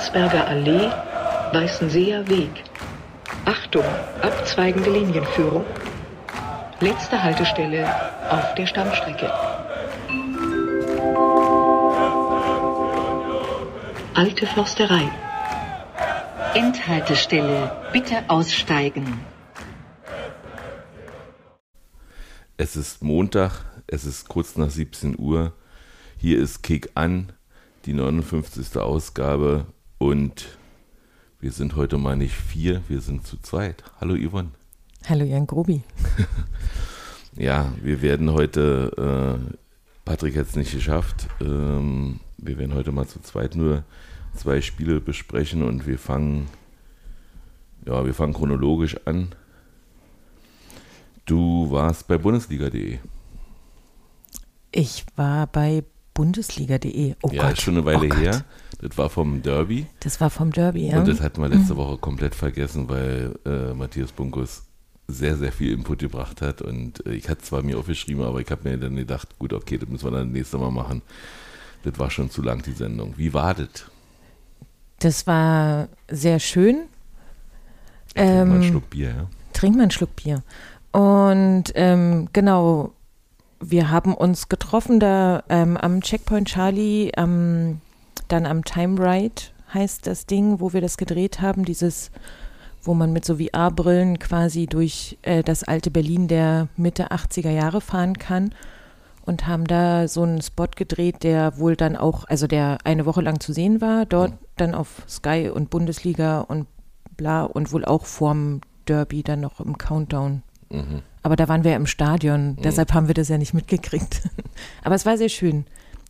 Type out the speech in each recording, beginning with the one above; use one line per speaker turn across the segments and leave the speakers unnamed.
Landsberger Allee, Weißenseer Weg. Achtung, abzweigende Linienführung. Letzte Haltestelle auf der Stammstrecke. Alte Försterei. Endhaltestelle. Bitte aussteigen.
Es ist Montag, es ist kurz nach 17 Uhr. Hier ist Kick an, die 59. Ausgabe und wir sind heute mal nicht vier, wir sind zu zweit. Hallo Yvonne.
Hallo Jan Grobi.
ja, wir werden heute, äh, Patrick hat es nicht geschafft, ähm, wir werden heute mal zu zweit nur zwei Spiele besprechen und wir fangen, ja, wir fangen chronologisch an. Du warst bei Bundesliga.de.
Ich war bei Bundesliga.de.
Oh ja, Gott. schon eine Weile oh her. Das war vom Derby.
Das war vom Derby, ja.
Und das hatten wir letzte. Woche komplett vergessen, weil äh, Matthias Bunkus sehr, sehr viel Input gebracht hat. Und äh, ich hatte zwar mir aufgeschrieben, aber ich habe mir dann gedacht, gut, okay, das müssen wir dann nächstes Mal machen. Das war schon zu lang, die Sendung. Wie war das?
Das war sehr schön.
Trink ähm, mal einen ähm, Schluck Bier, ja.
Trink mal einen Schluck Bier. Und ähm, genau, wir haben uns getroffen da ähm, am Checkpoint Charlie, ähm, dann am Time Ride heißt das Ding, wo wir das gedreht haben, dieses, wo man mit so VR-Brillen quasi durch äh, das alte Berlin der Mitte 80er Jahre fahren kann und haben da so einen Spot gedreht, der wohl dann auch, also der eine Woche lang zu sehen war, dort dann auf Sky und Bundesliga und bla und wohl auch vorm Derby dann noch im Countdown. Mhm. Aber da waren wir im Stadion, mhm. deshalb haben wir das ja nicht mitgekriegt. Aber es war sehr schön.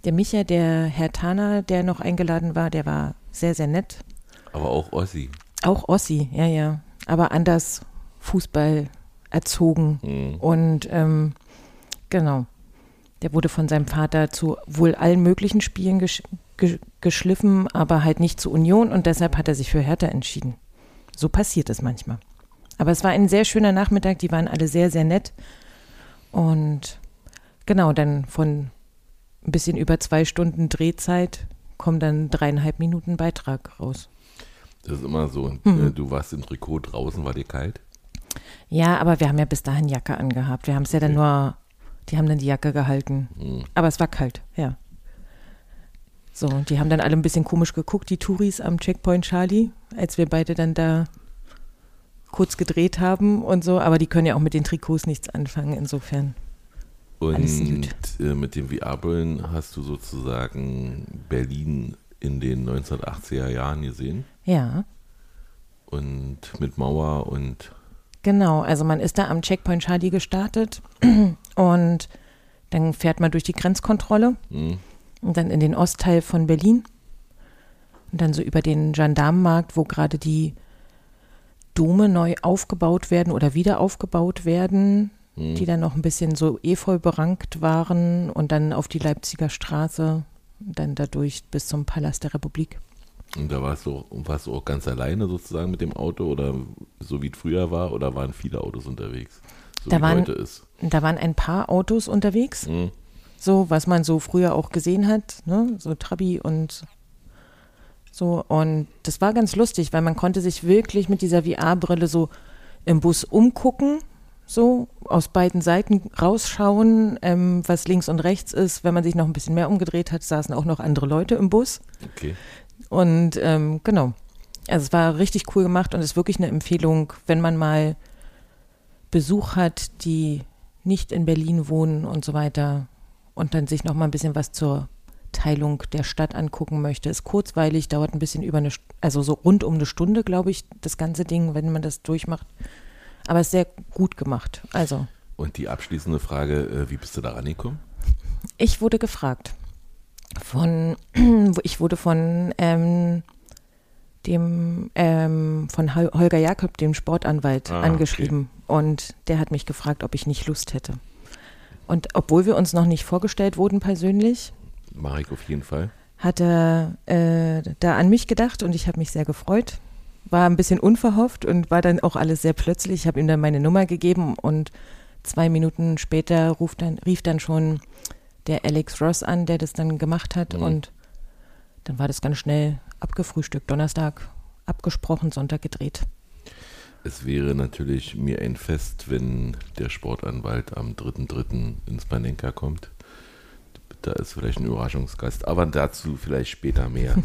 Der Micha, der Herr Tana, der noch eingeladen war, der war sehr, sehr nett.
Aber auch Ossi.
Auch Ossi, ja, ja. Aber anders Fußball erzogen. Mhm. Und ähm, genau. Der wurde von seinem Vater zu wohl allen möglichen Spielen gesch ge geschliffen, aber halt nicht zur Union und deshalb hat er sich für Hertha entschieden. So passiert es manchmal. Aber es war ein sehr schöner Nachmittag, die waren alle sehr, sehr nett. Und genau, dann von ein bisschen über zwei Stunden Drehzeit kommen dann dreieinhalb Minuten Beitrag raus.
Das ist immer so. Mhm. Du warst im Trikot draußen, war dir kalt?
Ja, aber wir haben ja bis dahin Jacke angehabt. Wir haben es ja dann nur die haben dann die Jacke gehalten. Mhm. Aber es war kalt, ja. So, die haben dann alle ein bisschen komisch geguckt, die Touris am Checkpoint Charlie, als wir beide dann da kurz gedreht haben und so. Aber die können ja auch mit den Trikots nichts anfangen, insofern.
Und äh, mit den VR-Brillen hast du sozusagen Berlin in den 1980er Jahren gesehen?
Ja.
Und mit Mauer und
Genau, also man ist da am Checkpoint Charlie gestartet und dann fährt man durch die Grenzkontrolle mhm. und dann in den Ostteil von Berlin und dann so über den Gendarmenmarkt, wo gerade die Dome neu aufgebaut werden oder wieder aufgebaut werden, mhm. die dann noch ein bisschen so efeu berankt waren und dann auf die Leipziger Straße, dann dadurch bis zum Palast der Republik.
Und da warst du, warst du auch ganz alleine sozusagen mit dem Auto oder so wie es früher war oder waren viele Autos unterwegs? So
da, waren, da waren ein paar Autos unterwegs. Mhm. So, was man so früher auch gesehen hat, ne? so Trabi und so. Und das war ganz lustig, weil man konnte sich wirklich mit dieser VR-Brille so im Bus umgucken, so aus beiden Seiten rausschauen, ähm, was links und rechts ist. Wenn man sich noch ein bisschen mehr umgedreht hat, saßen auch noch andere Leute im Bus.
Okay.
Und ähm, genau. Also es war richtig cool gemacht und ist wirklich eine Empfehlung, wenn man mal Besuch hat, die nicht in Berlin wohnen und so weiter und dann sich noch mal ein bisschen was zur Teilung der Stadt angucken möchte. Ist kurzweilig, dauert ein bisschen über eine, also so rund um eine Stunde, glaube ich, das ganze Ding, wenn man das durchmacht. Aber ist sehr gut gemacht. Also.
Und die abschließende Frage, äh, wie bist du da rangekommen?
Ich wurde gefragt von, ich wurde von ähm, dem, ähm, von Holger Jakob, dem Sportanwalt, ah, angeschrieben. Okay. Und der hat mich gefragt, ob ich nicht Lust hätte. Und obwohl wir uns noch nicht vorgestellt wurden persönlich,
mache ich auf jeden Fall,
hat er äh, da an mich gedacht und ich habe mich sehr gefreut. War ein bisschen unverhofft und war dann auch alles sehr plötzlich. Ich habe ihm dann meine Nummer gegeben und zwei Minuten später dann, rief dann schon der Alex Ross an, der das dann gemacht hat. Mhm. Und dann war das ganz schnell abgefrühstückt. Donnerstag abgesprochen, Sonntag gedreht.
Es wäre natürlich mir ein Fest, wenn der Sportanwalt am 3.3. ins Panenka kommt. Da ist vielleicht ein Überraschungsgast, aber dazu vielleicht später mehr.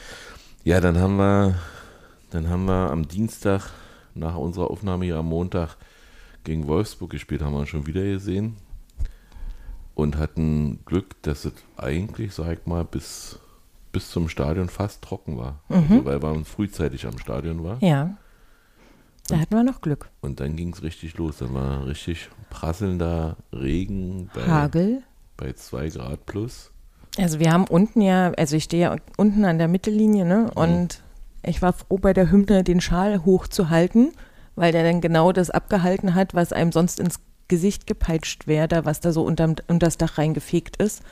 ja, dann haben wir, dann haben wir am Dienstag nach unserer Aufnahme hier am Montag gegen Wolfsburg gespielt, haben wir schon wieder gesehen und hatten Glück, dass es eigentlich, sag ich mal, bis, bis zum Stadion fast trocken war.
Mhm.
Also, weil man frühzeitig am Stadion war.
Ja. Da hatten wir noch Glück.
Und dann ging es richtig los. Dann war richtig prasselnder Regen bei,
Hagel.
bei 2 Grad plus.
Also wir haben unten ja, also ich stehe ja unten an der Mittellinie, ne? Und ich war froh, bei der Hymne den Schal hochzuhalten, weil der dann genau das abgehalten hat, was einem sonst ins Gesicht gepeitscht wäre, was da so unterm, unter das Dach reingefegt ist.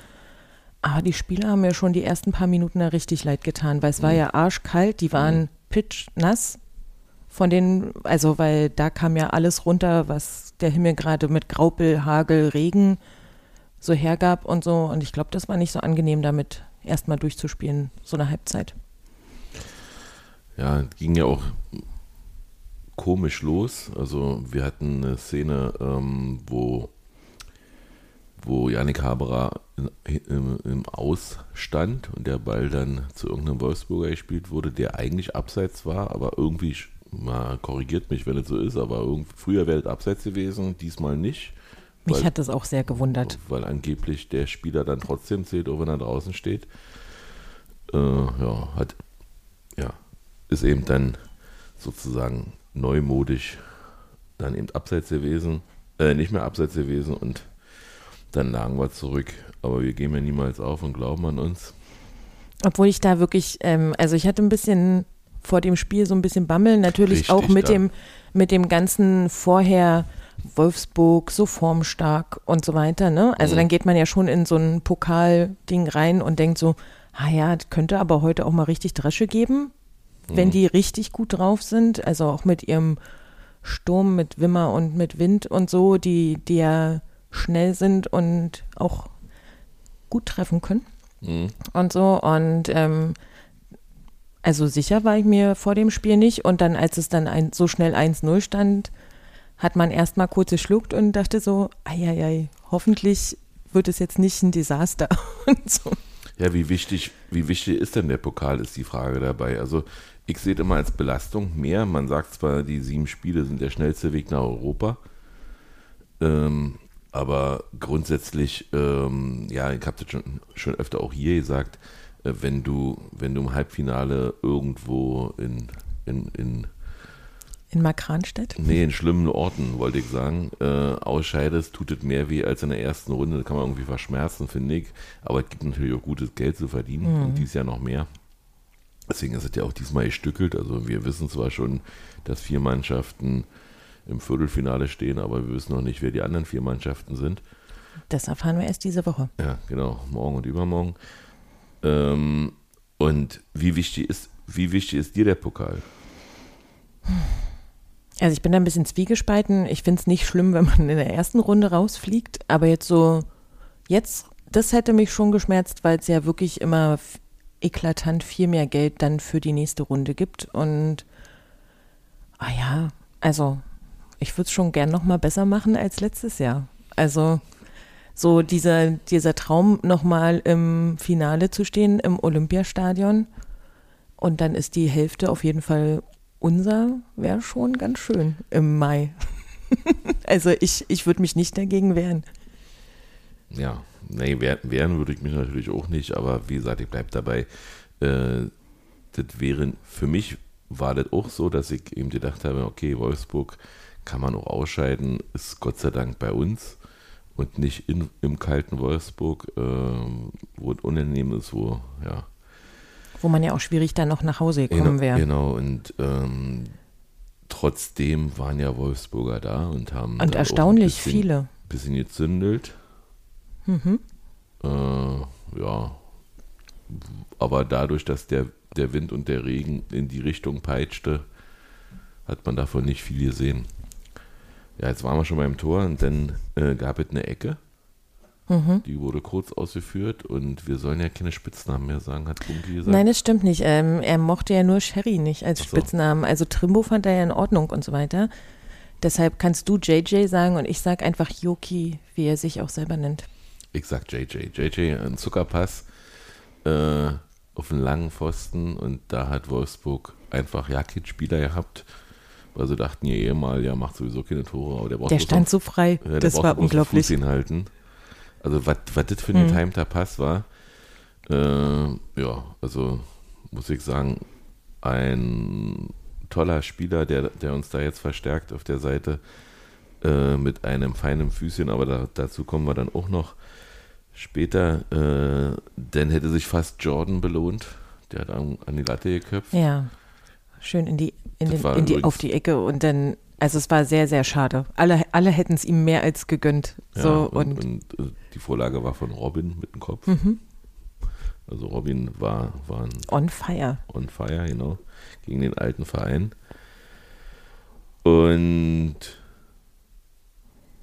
Aber die Spieler haben mir schon die ersten paar Minuten da richtig leid getan, weil es war ja arschkalt, die waren pitchnass von den, also weil da kam ja alles runter, was der Himmel gerade mit Graupel, Hagel, Regen so hergab und so. Und ich glaube, das war nicht so angenehm, damit erstmal durchzuspielen, so eine Halbzeit.
Ja, ging ja auch komisch los. Also wir hatten eine Szene, ähm, wo, wo Yannick Haberer in, im, im Aus stand und der Ball dann zu irgendeinem Wolfsburger gespielt wurde, der eigentlich abseits war, aber irgendwie, mal korrigiert mich, wenn es so ist, aber früher wäre es abseits gewesen, diesmal nicht.
Mich
Weil-
hat das auch sehr gewundert.
weil angeblich der Spieler dann trotzdem zählt, auch wenn er draußen steht. Äh, ja, hat, ja, ist eben dann sozusagen neumodisch dann eben abseits gewesen, äh, nicht mehr abseits gewesen und dann lagen wir zurück. Aber wir geben ja niemals auf und glauben an uns.
Obwohl ich da wirklich, ähm, also ich hatte ein bisschen vor dem Spiel so ein bisschen Bammeln, natürlich
Richtig,
auch mit
da.
dem, mit dem ganzen vorher Wolfsburg, so formstark und so weiter, ne? Also
Mhm.
dann geht man ja schon in so ein Pokalding rein und denkt so, ah ja, könnte aber heute auch mal richtig Dresche geben, wenn
Mhm.
die richtig gut drauf sind, also auch mit ihrem Sturm, mit Wimmer und mit Wind und so, die, die ja schnell sind und auch gut treffen können
Mhm.
und so. Und ähm, also sicher war ich mir vor dem Spiel nicht. Und dann, als es dann ein, so schnell 1-0 stand, hat man erstmal kurz geschluckt und dachte so, eieiei, hoffentlich wird es jetzt nicht ein Desaster. Und so.
Ja, wie wichtig, wie wichtig ist denn der Pokal, ist die Frage dabei. Also ich sehe es immer als Belastung mehr. Man sagt zwar, die sieben Spiele sind der schnellste Weg nach Europa. Ähm, aber grundsätzlich, ähm, ja, ich habe das schon, schon öfter auch hier gesagt, äh, wenn du, wenn du im Halbfinale irgendwo in, in, in
In Markranstädt?
Nee, in schlimmen Orten, wollte ich sagen. Äh, ausscheidest, tut es mehr weh als in der ersten Runde. Das kann man irgendwie verschmerzen, finde ich. Aber es gibt natürlich auch gutes Geld zu verdienen und dies Jahr noch mehr. Deswegen ist es ja auch diesmal gestückelt. Also wir wissen zwar schon, dass vier Mannschaften im Viertelfinale stehen, aber wir wissen noch nicht, wer die anderen vier Mannschaften sind.
Das erfahren wir erst diese Woche.
Ja, genau, morgen und übermorgen. Ähm, und wie wichtig ist, wie wichtig ist dir der Pokal?
Also ich bin da ein bisschen zwiegespalten. Ich finde es nicht schlimm, wenn man in der ersten Runde rausfliegt, aber jetzt so, jetzt, das hätte mich schon geschmerzt, weil es ja wirklich immer eklatant viel mehr Geld dann für die nächste Runde gibt. Und, ah ja, also ich würde es schon gern nochmal besser machen als letztes Jahr. Also so dieser, dieser Traum nochmal im Finale zu stehen im Olympiastadion und dann ist die Hälfte auf jeden Fall unser, wäre schon ganz schön im Mai. also ich, ich würde mich nicht dagegen wehren.
Ja, nee, wehr- wehren würde ich mich natürlich auch nicht, aber wie gesagt, ich bleibe dabei. Äh, das wäre, für mich war das auch so, dass ich eben gedacht habe, okay, Wolfsburg kann man auch ausscheiden, ist Gott sei Dank bei uns und nicht in, im kalten Wolfsburg, äh, wo es unangenehm ist, wo, ja.
Wo man ja auch schwierig dann noch nach Hause gekommen
Genau,
wäre.
genau, und ähm, trotzdem waren ja Wolfsburger da und haben
Und erstaunlich
bisschen,
viele.
bisschen gezündelt.
Mhm.
Äh, ja. Aber dadurch, dass der, der Wind und der Regen in die Richtung peitschte, hat man davon nicht viel gesehen. Ja, jetzt waren wir schon beim Tor und dann äh, gab es eine Ecke. Die wurde kurz ausgeführt und wir sollen ja keine Spitznamen mehr sagen, hat Bunky gesagt.
Nein, das stimmt nicht. Ähm, er mochte ja nur Sherry nicht als
so.
Spitznamen. Also Trimbo fand er ja in Ordnung und so weiter. Deshalb kannst du JJ sagen und ich sag einfach Yoki, wie er sich auch selber nennt.
Ich sag JJ. JJ, ein Zuckerpass äh, auf einen langen Pfosten und da hat Wolfsburg einfach ja keinen Spieler gehabt, weil sie dachten, ihr Ehemal, ja, macht sowieso keine Tore, aber der braucht
Der stand
noch-
so frei.
Ja,
das war unglaublich.
Fuß hinhalten. Also, was das für ein getimter Pass war, äh, ja, also muss ich sagen, ein toller Spieler, der, der uns da jetzt verstärkt auf der Seite äh, mit einem feinen Füßchen, aber da, dazu kommen wir dann auch noch später. Äh, dann hätte sich fast Jordan belohnt. Der hat an, an die Latte geköpft.
Ja, schön in die, in den, in die, auf die Ecke und dann, also es war sehr, sehr schade. Alle, alle hätten es ihm mehr als gegönnt.
Ja,
So
und,
und,
und, äh, die Vorlage war von Robin mit dem Kopf.
Mhm.
Also Robin war, war ein
on fire.
on fire, genau, gegen den alten Verein. Und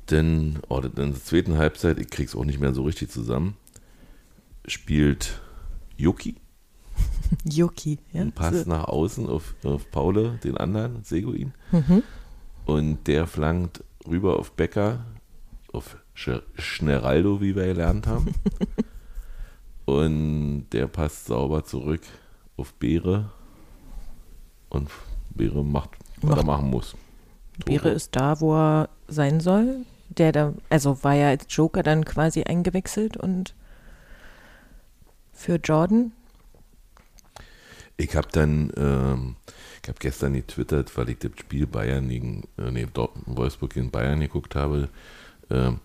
dann, oh, in der zweiten Halbzeit, ich krieg's auch nicht mehr so richtig zusammen, spielt Yuki
Yoki. Ja?
einen Pass
So.
nach außen auf, auf Paule, den anderen, Seguin.
Mhm.
Und der flankt rüber auf Becker, auf Sch Schneraldo, wie wir gelernt haben. und der passt sauber zurück auf Beere. Und Beere macht, was
Macht-
er machen muss.
Beere ist da, wo er sein soll. Der da, also war ja als Joker dann quasi eingewechselt und für Jordan.
Ich habe dann, ähm, ich habe gestern getwittert, weil ich das Spiel Bayern gegen, äh, nee, Wolfsburg gegen Bayern geguckt habe. Ähm,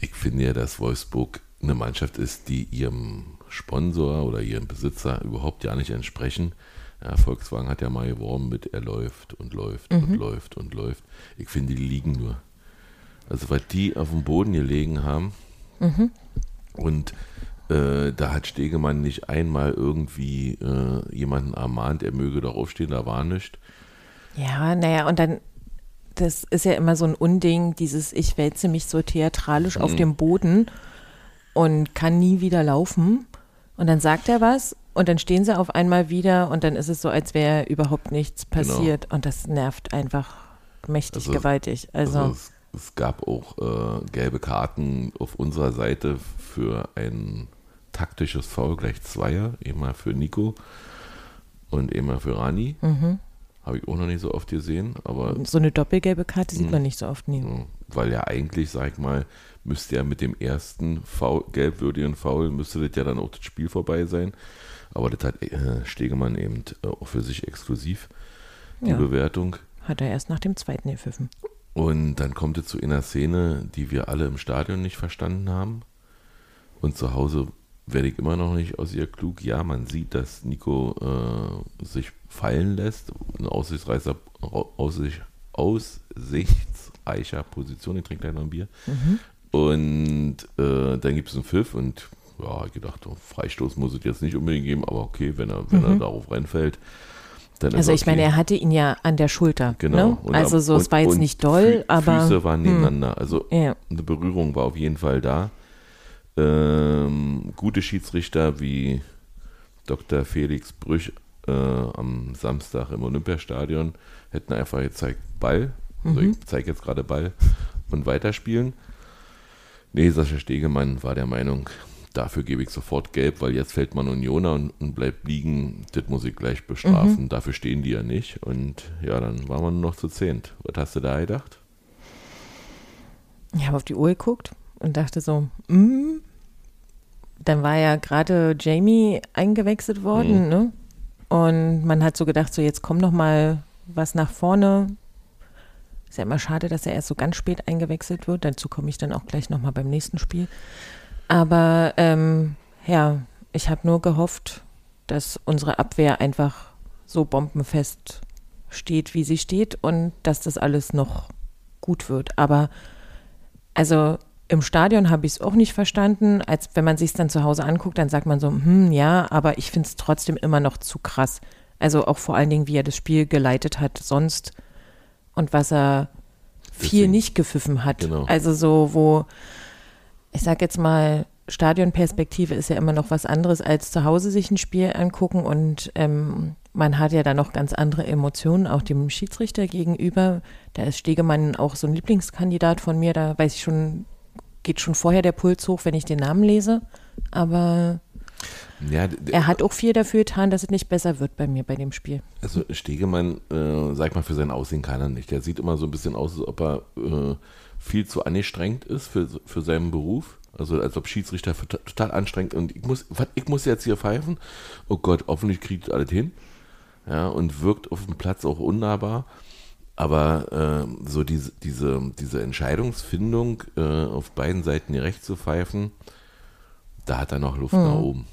ich finde ja, dass Wolfsburg eine Mannschaft ist, die ihrem Sponsor oder ihrem Besitzer überhaupt ja nicht entsprechen. Ja, Volkswagen hat ja mal geworben mit, er läuft und läuft und läuft und läuft. Ich finde, die liegen nur. Also, weil die auf dem Boden gelegen haben und äh, da hat Stegemann nicht einmal irgendwie äh, jemanden ermahnt, er möge doch aufstehen, da war nichts.
Ja, naja, und dann, das ist ja immer so ein Unding, dieses Ich wälze mich so theatralisch auf
Mhm.
dem Boden und kann nie wieder laufen. Und dann sagt er was und dann stehen sie auf einmal wieder und dann ist es so, als wäre überhaupt nichts passiert. Und das nervt einfach mächtig
Genau. Also-
gewaltig. Also,
Also es, gab auch äh, gelbe Karten auf unserer Seite für ein taktisches Foul gleich Zweier, einmal für Nico und einmal für Rani.
mhm.
Habe ich auch noch nicht so oft gesehen, aber
so eine doppelgelbe Karte sieht
Mhm.
man nicht so oft nie.
Ja, Weil ja eigentlich, sag ich mal, müsste ja mit dem ersten Foul, gelbwürdigen Foul, müsste das ja dann auch das Spiel vorbei sein. Aber das hat äh, Stegemann eben äh, auch für sich exklusiv, die
Ja.
Bewertung.
Hat er erst nach dem zweiten gepfiffen.
Und dann kommt es zu einer Szene, die wir alle im Stadion nicht verstanden haben. Und zu Hause werde ich immer noch nicht aus ihr klug. Ja, man sieht, dass Nico äh, sich fallen lässt. Eine aussichtsreicher, aussicht, aussichtsreicher Position. Ich trinke gleich noch ein Bier. Und äh, dann gibt es einen Pfiff und ja, ich gedacht, oh, Freistoß muss es jetzt nicht unbedingt geben, aber okay, wenn er, wenn er darauf reinfällt,
Also ich meine,
okay.
er hatte ihn ja an der Schulter.
Genau.
Ne?
Und
Also so, es
und-
war jetzt nicht doll,
Fü-
aber.
Füße waren
hm,
nebeneinander. Also
Ja.
eine Berührung war auf jeden Fall da. Ähm, gute Schiedsrichter wie Dr. Felix Brüch äh, am Samstag im Olympiastadion hätten einfach gezeigt, Ball. Also
Mhm.
ich zeige jetzt gerade Ball und weiterspielen. Nee, Sascha Stegemann war der Meinung, dafür gebe ich sofort gelb, weil jetzt fällt man Unioner und, und bleibt liegen. Das muss ich gleich bestrafen.
Mhm.
Dafür stehen die ja nicht. Und ja, dann waren wir nur noch zu zehnt. Was hast du da gedacht?
Ich habe auf die Uhr geguckt und dachte so, mm. dann war ja gerade Jamie eingewechselt worden,
Mhm.
ne? Und man hat so gedacht, so jetzt komm noch mal was nach vorne. Ist ja immer schade, dass er erst so ganz spät eingewechselt wird. Dazu komme ich dann auch gleich noch mal beim nächsten Spiel. Aber ähm, ja, ich habe nur gehofft, dass unsere Abwehr einfach so bombenfest steht, wie sie steht und dass das alles noch gut wird. Aber also im Stadion habe ich es auch nicht verstanden. Als wenn man sich dann zu Hause anguckt, dann sagt man so, hm, ja, aber ich finde es trotzdem immer noch zu krass. Also auch vor allen Dingen, wie er das Spiel geleitet hat sonst und was er viel
Deswegen-
nicht gepfiffen hat.
Genau.
Also so, wo ich sag jetzt mal, Stadionperspektive ist ja immer noch was anderes als zu Hause sich ein Spiel angucken und ähm, man hat ja da noch ganz andere Emotionen, auch dem Schiedsrichter gegenüber. Da ist Stegemann auch so ein Lieblingskandidat von mir, da weiß ich schon, geht schon vorher der Puls hoch, wenn ich den Namen lese. Aber
Ja,
er hat auch viel dafür getan, dass es nicht besser wird bei mir bei dem Spiel.
Also Stegemann, äh, sag mal, für sein Aussehen kann er nicht. Der sieht immer so ein bisschen aus, als ob er äh, viel zu angestrengt ist für, für seinen Beruf. Also als ob Schiedsrichter total anstrengend und ich muss, was, ich muss jetzt hier pfeifen. Oh Gott, hoffentlich kriegt alles hin. Ja, und wirkt auf dem Platz auch unnahbar. Aber äh, so diese, diese, diese Entscheidungsfindung, äh, auf beiden Seiten gerecht zu pfeifen, da hat er noch Luft nach oben.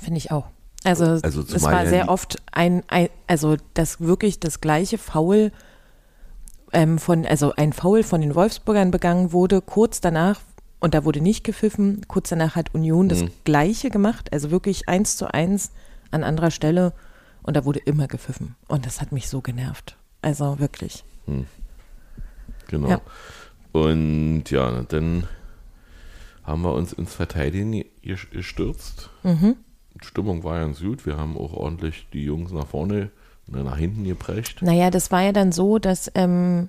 Finde ich auch. Also,
Also
es war
ja
sehr oft ein, ein, also das wirklich das gleiche Foul ähm, von, also ein Foul von den Wolfsburgern begangen wurde, kurz danach, und da wurde nicht gepfiffen, kurz danach hat Union das
Mhm.
gleiche gemacht, also wirklich eins zu eins an anderer Stelle und da wurde immer gepfiffen. Und das hat mich so genervt. Also wirklich.
Genau.
Ja.
Und ja, dann haben wir uns ins Verteidigen ges- gestürzt.
Mhm.
Die Stimmung war ganz gut. Wir haben auch ordentlich die Jungs nach vorne, ne, nach hinten geprescht.
Naja, das war ja dann so, dass, ähm,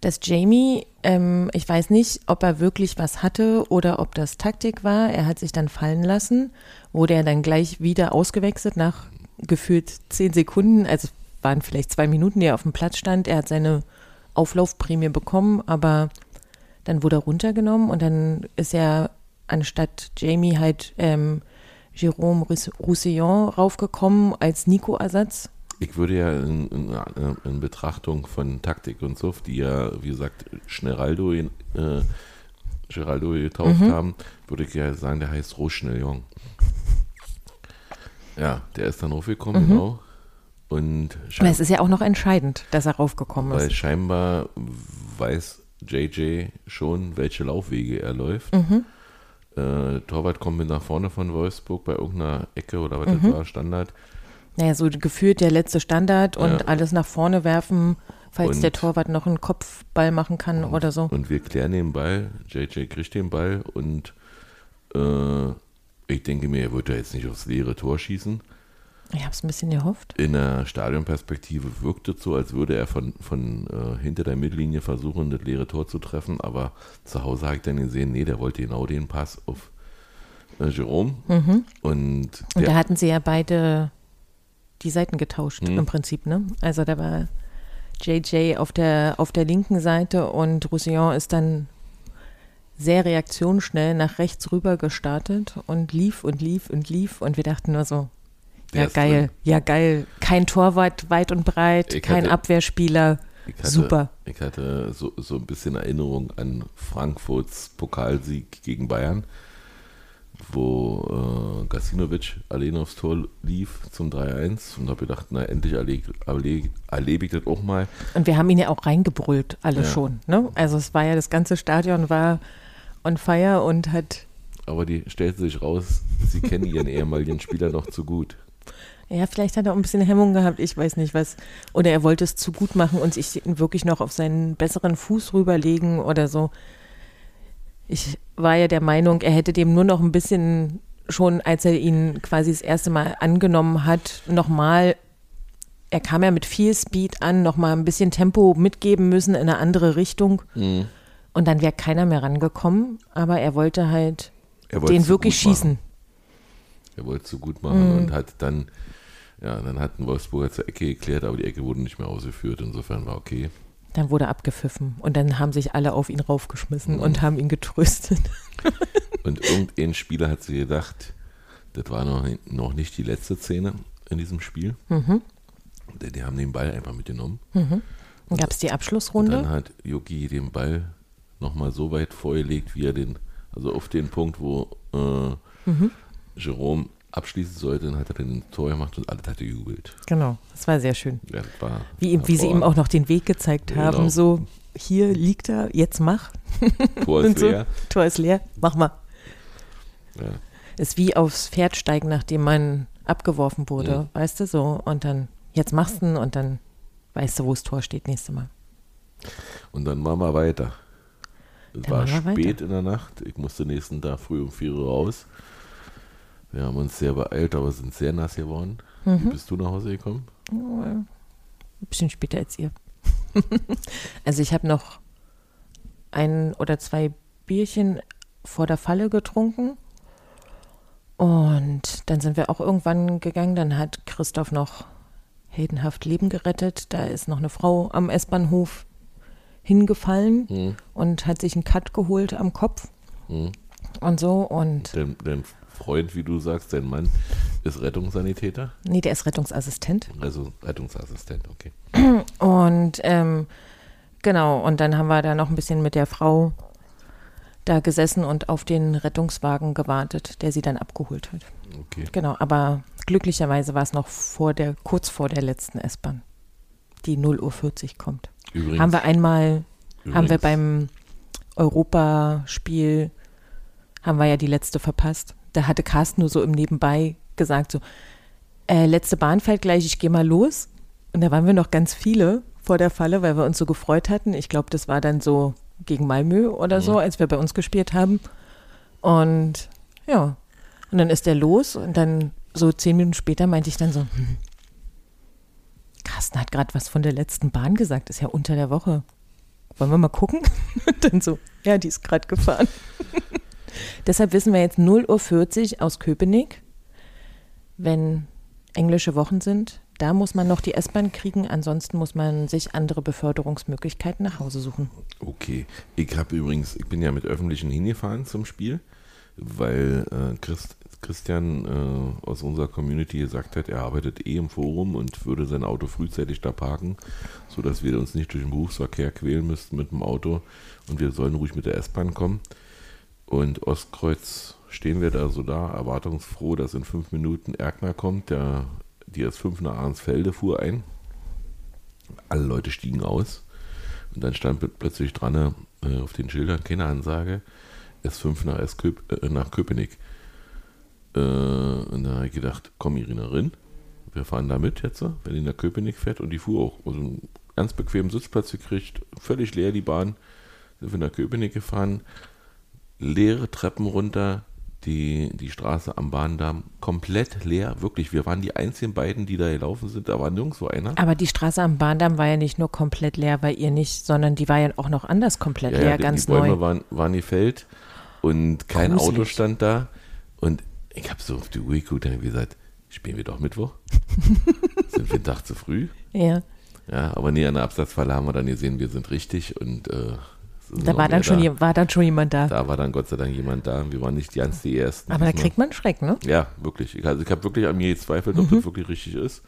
dass Jamie, ähm, ich weiß nicht, ob er wirklich was hatte oder ob das Taktik war. Er hat sich dann fallen lassen, wurde er dann gleich wieder ausgewechselt nach gefühlt zehn Sekunden. Also waren vielleicht zwei Minuten, die er auf dem Platz stand. Er hat seine Auflaufprämie bekommen, aber dann wurde er runtergenommen und dann ist er anstatt Jamie halt ähm, Jérôme Rouss- Roussillon raufgekommen als Nico-Ersatz.
Ich würde ja in, in, in Betrachtung von Taktik und so, die ja, wie gesagt, Schneraldo, äh, Geraldo getauft
Mhm.
haben, würde ich ja sagen, der heißt Roschnelljong. Ja, der ist dann hochgekommen,
Mhm.
genau. Und
Aber es ist ja auch noch entscheidend, dass er raufgekommen
Weil
ist.
scheinbar weiß JJ schon, welche Laufwege er läuft.
Mhm.
Äh, Torwart kommt mit nach vorne von Wolfsburg bei irgendeiner Ecke oder was
Mhm.
das war, Standard.
Naja, so gefühlt der letzte Standard und
Ja.
alles nach vorne werfen, falls
Und-
der Torwart noch einen Kopfball machen kann oder so.
Und wir klären den Ball. JJ kriegt den Ball und äh, ich denke mir, er wird ja jetzt nicht aufs leere Tor schießen.
Ich habe es ein bisschen gehofft.
In der Stadionperspektive wirkte es so, als würde er von, von äh, hinter der Mittellinie versuchen, das leere Tor zu treffen. Aber zu Hause habe ich dann gesehen, nee, der wollte genau den Pass auf äh, Jerome. Und,
Und
der,
da hatten sie ja beide die Seiten getauscht
Mhm.
im Prinzip, ne? Also da war JJ auf der, auf der linken Seite und Roussillon ist dann sehr reaktionsschnell nach rechts rüber gestartet und lief und lief und lief und wir dachten nur so, ja geil,
drin.
ja geil, kein Torwart weit und breit,
Ich
kein
hatte-
Abwehrspieler,
ich hatte,
super.
Ich hatte so, so ein bisschen Erinnerung an Frankfurts Pokalsieg gegen Bayern, wo äh, Gasinovic alleine aufs Tor lief zum 3-1 und habe gedacht, na endlich erlebe, ich das auch mal.
Und wir haben ihn ja auch reingebrüllt, alle
Ja.
schon. Ne? Also es war ja, das ganze Stadion war on fire und hat,
Aber die stellte sich raus, sie kennen ihren ehemaligen Spieler noch zu gut.
ja, vielleicht hat er auch ein bisschen Hemmung gehabt, ich weiß nicht was. Oder er wollte es zu gut machen und sich wirklich noch auf seinen besseren Fuß rüberlegen oder so. Ich war ja der Meinung, er hätte dem nur noch ein bisschen schon, als er ihn quasi das erste Mal angenommen hat, nochmal, er kam ja mit viel Speed an, nochmal ein bisschen Tempo mitgeben müssen in eine andere Richtung. Und dann wäre keiner mehr rangekommen, aber er wollte halt
Er wollte
den wirklich schießen.
Machen. Er wollte es so gut machen
Mhm.
und hat dann, ja, dann hat ein Wolfsburger zur Ecke geklärt, aber die Ecke wurde nicht mehr ausgeführt. Insofern war okay.
Dann wurde abgepfiffen und dann haben sich alle auf ihn raufgeschmissen
Mhm.
und haben ihn getröstet.
Und irgendein Spieler hat sich gedacht, das war noch, noch nicht die letzte Szene in diesem Spiel.
Mhm.
Die, die haben den Ball einfach mitgenommen.
Dann gab es die
Und
Abschlussrunde.
dann hat Yogi den Ball nochmal so weit vorgelegt, wie er den, also auf den Punkt, wo äh,
Mhm.
Jerome abschließen sollte, dann hat er den Tor gemacht und alle hat gejubelt.
Genau, das war sehr schön.
Ja, war
Wie, ihm- wie sie ihm auch noch den Weg gezeigt
Genau.
haben, so hier liegt er, jetzt mach.
Tor ist
so,
leer.
Tor ist leer, mach mal.
Ja.
Ist wie aufs Pferd steigen, nachdem man abgeworfen wurde,
Mhm.
weißt du, so. Und dann, jetzt machst du ihn und dann weißt du, wo das Tor steht nächstes Mal.
Und dann machen wir weiter. Es war spät
weiter.
in der Nacht. Ich musste nächsten Tag früh um 4 Uhr raus. Wir haben uns sehr beeilt, aber sind sehr nass geworden. Wie
Mhm.
bist du nach Hause gekommen?
Ein bisschen später als ihr. also ich habe noch ein oder zwei Bierchen vor der Falle getrunken. Und dann sind wir auch irgendwann gegangen. Dann hat Christoph noch heldenhaft Leben gerettet. Da ist noch eine Frau am S-Bahnhof hingefallen
Hm,
und hat sich einen Cut geholt am Kopf
hm.
und so. Und
Dein, dein Freund, wie du sagst, dein Mann, ist Rettungssanitäter,
nee, der ist Rettungsassistent.
also Rettungsassistent, okay.
Und ähm, genau, und dann haben wir da noch ein bisschen mit der Frau da gesessen und auf den Rettungswagen gewartet, der sie dann abgeholt hat.
okay.
Genau, aber glücklicherweise war es noch vor der, kurz vor der letzten S-Bahn, die 0 Uhr 40 kommt.
Übrigens,
haben wir einmal, haben wir
übrigens-
beim Europaspiel, haben wir ja die letzte verpasst. Da hatte Carsten nur so im Nebenbei gesagt so, äh, letzte Bahn fällt gleich, ich gehe mal los. Und da waren wir noch ganz viele vor der Falle, weil wir uns so gefreut hatten. Ich glaube, das war dann so gegen Malmö oder so, als wir bei uns gespielt haben. Und ja, und dann ist der los und dann so zehn Minuten später meinte ich dann so, hm, Carsten hat gerade was von der letzten Bahn gesagt, ist ja unter der Woche. Wollen wir mal gucken? Und dann so, ja, die ist gerade gefahren. Deshalb wissen wir jetzt 0.40 Uhr aus Köpenick, wenn englische Wochen sind. Da muss man noch die S-Bahn kriegen, ansonsten muss man sich andere Beförderungsmöglichkeiten nach Hause suchen.
Okay. Ich habe übrigens, ich bin ja mit öffentlichen hingefahren zum Spiel, weil äh, Christ, Christian äh, aus unserer Community gesagt hat, er arbeitet eh im Forum und würde sein Auto frühzeitig da parken, sodass wir uns nicht durch den Berufsverkehr quälen müssten mit dem Auto und wir sollen ruhig mit der S-Bahn kommen. Und Ostkreuz stehen wir da so da, erwartungsfroh, dass in fünf Minuten Erkner kommt, der die S5 nach Arnsfelde fuhr ein. Alle Leute stiegen aus. Und dann stand pl- plötzlich dran äh, auf den Schildern keine Ansage, S5 nach, S Köp äh, nach Köpenick. Äh, und da habe ich gedacht, komm Irina rein, wir fahren da mit jetzt, wenn die nach Köpenick fährt. Und die fuhr auch also einen ganz bequemen Sitzplatz gekriegt, völlig leer die Bahn. Sind wir nach Köpenick gefahren, leere Treppen runter, die, die Straße am Bahndamm komplett leer, wirklich. Wir waren die einzigen beiden, die da gelaufen sind, da war nirgendwo einer.
Aber die Straße am Bahndamm war ja nicht nur komplett leer, weil ihr nicht, sondern die war ja auch noch anders komplett
Ja,
leer,
ja, die,
ganz
die Bäume
neu.
waren, waren gefällt und kein
Gruselig.
Auto stand da. Und ich habe so auf die Uhr geguckt und gesagt, spielen wir doch Mittwoch? sind wir einen Tag zu früh?
Ja.
Ja, aber nee, an der Absatzfalle haben wir dann gesehen, wir sind richtig und äh,
Da war dann, schon,
da.
war dann schon jemand da.
Da war dann Gott sei Dank jemand da. Wir waren nicht die ganz die Ersten.
Aber da kriegt man Schreck, ne?
Ja, wirklich. Ich- Also ich habe wirklich an mir gezweifelt,
Mhm.
ob das wirklich richtig ist.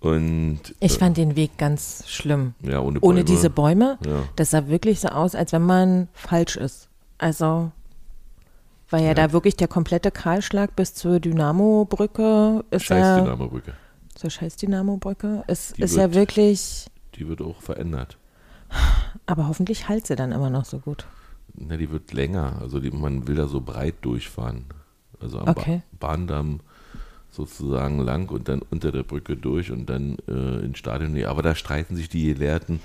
Und
Ich
äh,
fand den Weg ganz schlimm.
ja, ohne,
Ohne
Bäume,
diese Bäume,
Ja.
das sah wirklich so aus, als wenn man falsch ist. Also, weil ja,
Ja.
da wirklich der komplette Kahlschlag bis zur Dynamo-Brücke
Scheiß
ja,
Dynamo-Brücke.
zur scheiß Dynamo-Brücke, ist, ist ja
wird-
wirklich,
Die wird auch verändert.
Aber hoffentlich halt sie dann immer noch so gut.
Na, die wird länger. Also die, man will da so breit durchfahren. Also am
Okay.
ba Bahndamm sozusagen lang und dann unter der Brücke durch und dann äh, ins Stadion. Nee, aber da streiten sich die Gelehrten.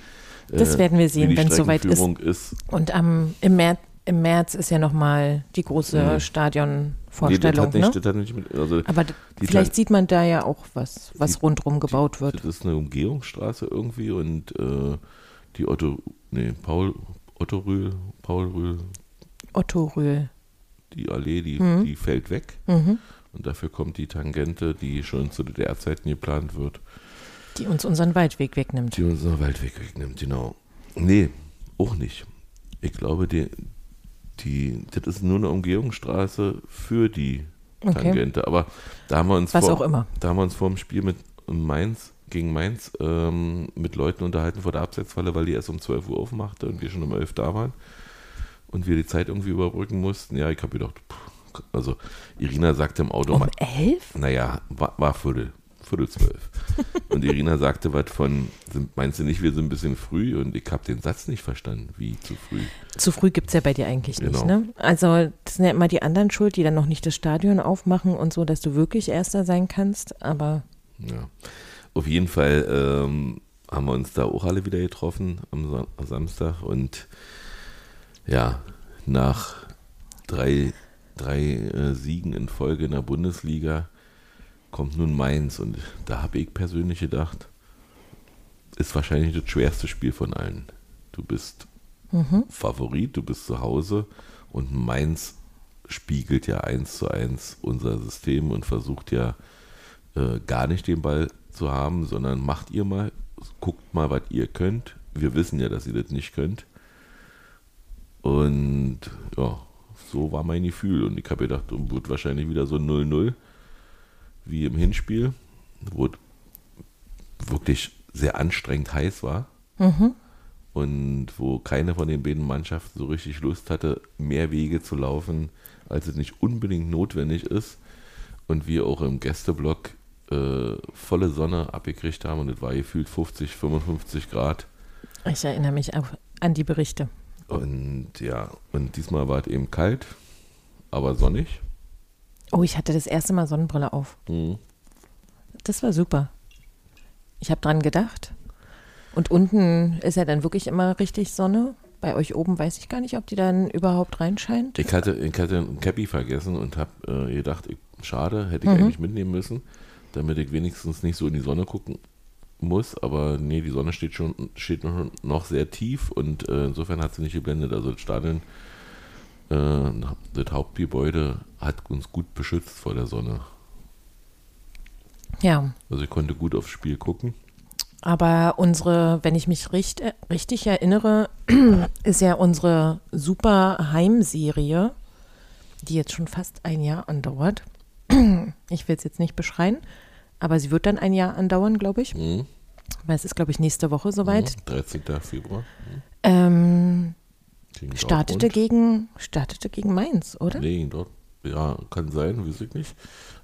äh,
Das werden wir sehen,
die
wenn's soweit ist.
Ist.
Und am, im, März, im März ist ja nochmal die große
Mhm. Nee,
Stadionvorstellung,
nicht,
ne?
mit, also
Aber
die
vielleicht sieht man da ja auch was, was
Die-
rundrum gebaut wird.
Das ist eine Umgehungsstraße irgendwie und äh, die Otto, nee, Paul, Otto Rühl, Paul Rühl,
Otto Rühl.
die Allee, die,
Mhm.
die fällt weg.
Mhm.
Und dafür kommt die Tangente, die schon zu DDR-Zeiten geplant wird,
Die uns unseren Waldweg wegnimmt.
die unseren Waldweg wegnimmt, genau. Nee, auch nicht. Ich glaube, die, die, das ist nur eine Umgehungsstraße für die
Okay.
Tangente. Aber da haben wir uns
Was
vor,
auch immer.
Da haben wir uns vor dem Spiel mit Mainz gegen Mainz ähm, mit Leuten unterhalten vor der Absetzfalle, weil die erst um 12 Uhr aufmachte und wir schon um 11 da waren und wir die Zeit irgendwie überbrücken mussten. Ja, ich habe gedacht, pff, also Irina sagte im Auto,
Um
mal,
elf?
naja, war, war Viertel, Viertel zwölf. und Irina sagte was von, meinst du nicht, wir sind ein bisschen früh? Und ich habe den Satz nicht verstanden, wie zu früh.
Zu früh gibt es ja bei dir eigentlich nicht,
Genau.
ne? Also, das sind ja immer die anderen schuld, die dann noch nicht das Stadion aufmachen und so, dass du wirklich Erster sein kannst. Aber
Ja. Auf jeden Fall ähm, haben wir uns da auch alle wieder getroffen am Sa- am Samstag und Ja, nach drei, drei äh, Siegen in Folge in der Bundesliga kommt nun Mainz und da habe ich persönlich gedacht, ist wahrscheinlich das schwerste Spiel von allen. Du bist Favorit, du bist zu Hause und Mainz spiegelt ja eins zu eins unser System und versucht ja äh, gar nicht den Ball zu haben, sondern macht ihr mal, guckt mal, was ihr könnt. Wir wissen ja, dass ihr das nicht könnt. Und ja, so war mein Gefühl. Und ich habe gedacht, wird wahrscheinlich wieder so 0-0 wie im Hinspiel, wo es wirklich sehr anstrengend heiß war. Und wo keine von den beiden Mannschaften so richtig Lust hatte, mehr Wege zu laufen, als es nicht unbedingt notwendig ist. Und wir auch im Gästeblock äh, volle Sonne abgekriegt haben und es war gefühlt 50, 55 Grad.
Ich erinnere mich auch an die Berichte.
Und ja, und diesmal war es eben kalt, aber sonnig.
Oh, ich hatte das erste Mal Sonnenbrille auf.
Mhm.
Das war super. Ich habe dran gedacht. Und unten ist ja dann wirklich immer richtig Sonne. Bei euch oben weiß ich gar nicht, ob die dann überhaupt reinscheint.
Ich hatte, ich hatte ein Cappy vergessen und habe äh, gedacht, ich, schade, hätte ich eigentlich mitnehmen müssen, damit ich wenigstens nicht so in die Sonne gucken muss. Aber nee, die Sonne steht schon steht noch, noch sehr tief und äh, insofern hat sie nicht geblendet. Also das Stadion, äh, das Hauptgebäude hat uns gut beschützt vor der Sonne.
Ja,
Also ich konnte gut aufs Spiel gucken.
aber unsere, wenn ich mich richt, äh, richtig erinnere, ist ja unsere super Heimserie, die jetzt schon fast ein Jahr andauert. Ich will es jetzt nicht beschreien, aber sie wird dann ein Jahr andauern, glaube ich.
Mhm.
Weil es ist, glaube ich, nächste Woche soweit.
Mhm. 13. Februar. Mhm.
Ähm, startete, gegen, startete gegen Mainz, oder?
Nee, gegen Dortmund. Ja, kann sein, weiß ich nicht.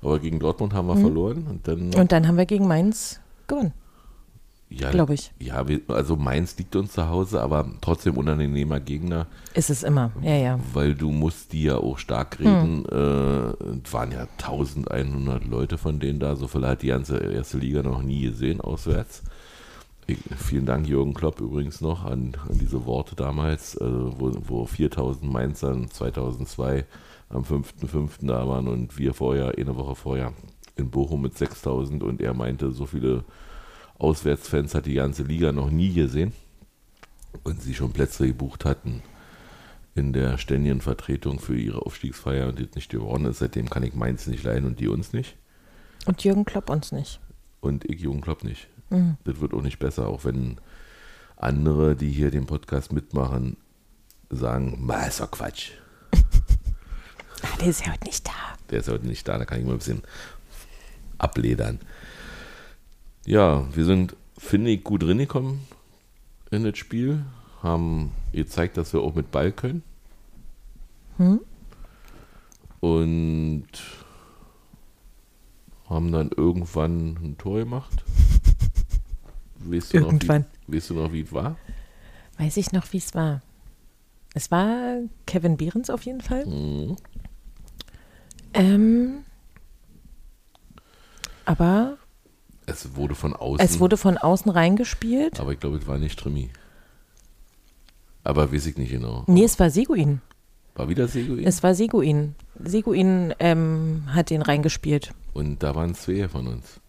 Aber gegen Dortmund haben wir verloren und dann.
Und dann haben wir gegen Mainz gewonnen,
ja,
glaube ich.
Ja, wir, also Mainz liegt uns zu Hause, aber trotzdem unangenehmer Gegner,
Ist es immer, ja, ja.
weil du musst die ja auch stark reden. Äh, es waren ja 1100 Leute von denen da, so viel hat die ganze erste Liga noch nie gesehen auswärts. Ich, vielen Dank Jürgen Klopp übrigens noch an, an diese Worte damals, äh, wo, wo 4000 Mainzern 2002 am 5.5. da waren und wir vorher, eine Woche vorher in Bochum mit 6000 und er meinte, so viele Auswärtsfans hat die ganze Liga noch nie gesehen und sie schon Plätze gebucht hatten in der ständigen Vertretung für ihre Aufstiegsfeier und jetzt nicht geworden ist. Seitdem kann ich Mainz nicht leihen und die uns nicht.
Und Jürgen Klopp uns nicht.
Und ich Jürgen Klopp nicht.
Mhm.
Das wird auch nicht besser, auch wenn andere, die hier den Podcast mitmachen, sagen, ma, ist doch Quatsch.
Ah, der ist ja heute nicht da.
Der ist heute nicht da, da kann ich mal ein bisschen abledern. Ja, wir sind, finde ich, gut reingekommen in das Spiel. Haben gezeigt, dass wir auch mit Ball können.
Hm?
Und haben dann irgendwann ein Tor gemacht. Weißt du
Irgendwann.
Noch, wie, weißt du noch, wie es war?
Weiß ich noch, wie es war. Es war Kevin Behrens auf jeden Fall.
Mhm.
Ähm, aber
Es wurde von außen.
es wurde von außen reingespielt.
aber ich glaube, es war nicht Trimi. Aber weiß ich nicht genau.
Nee, es war Seguin.
War wieder Seguin?
Es war Seguin. Seguin ähm, hat den reingespielt.
Und da waren zwei von uns,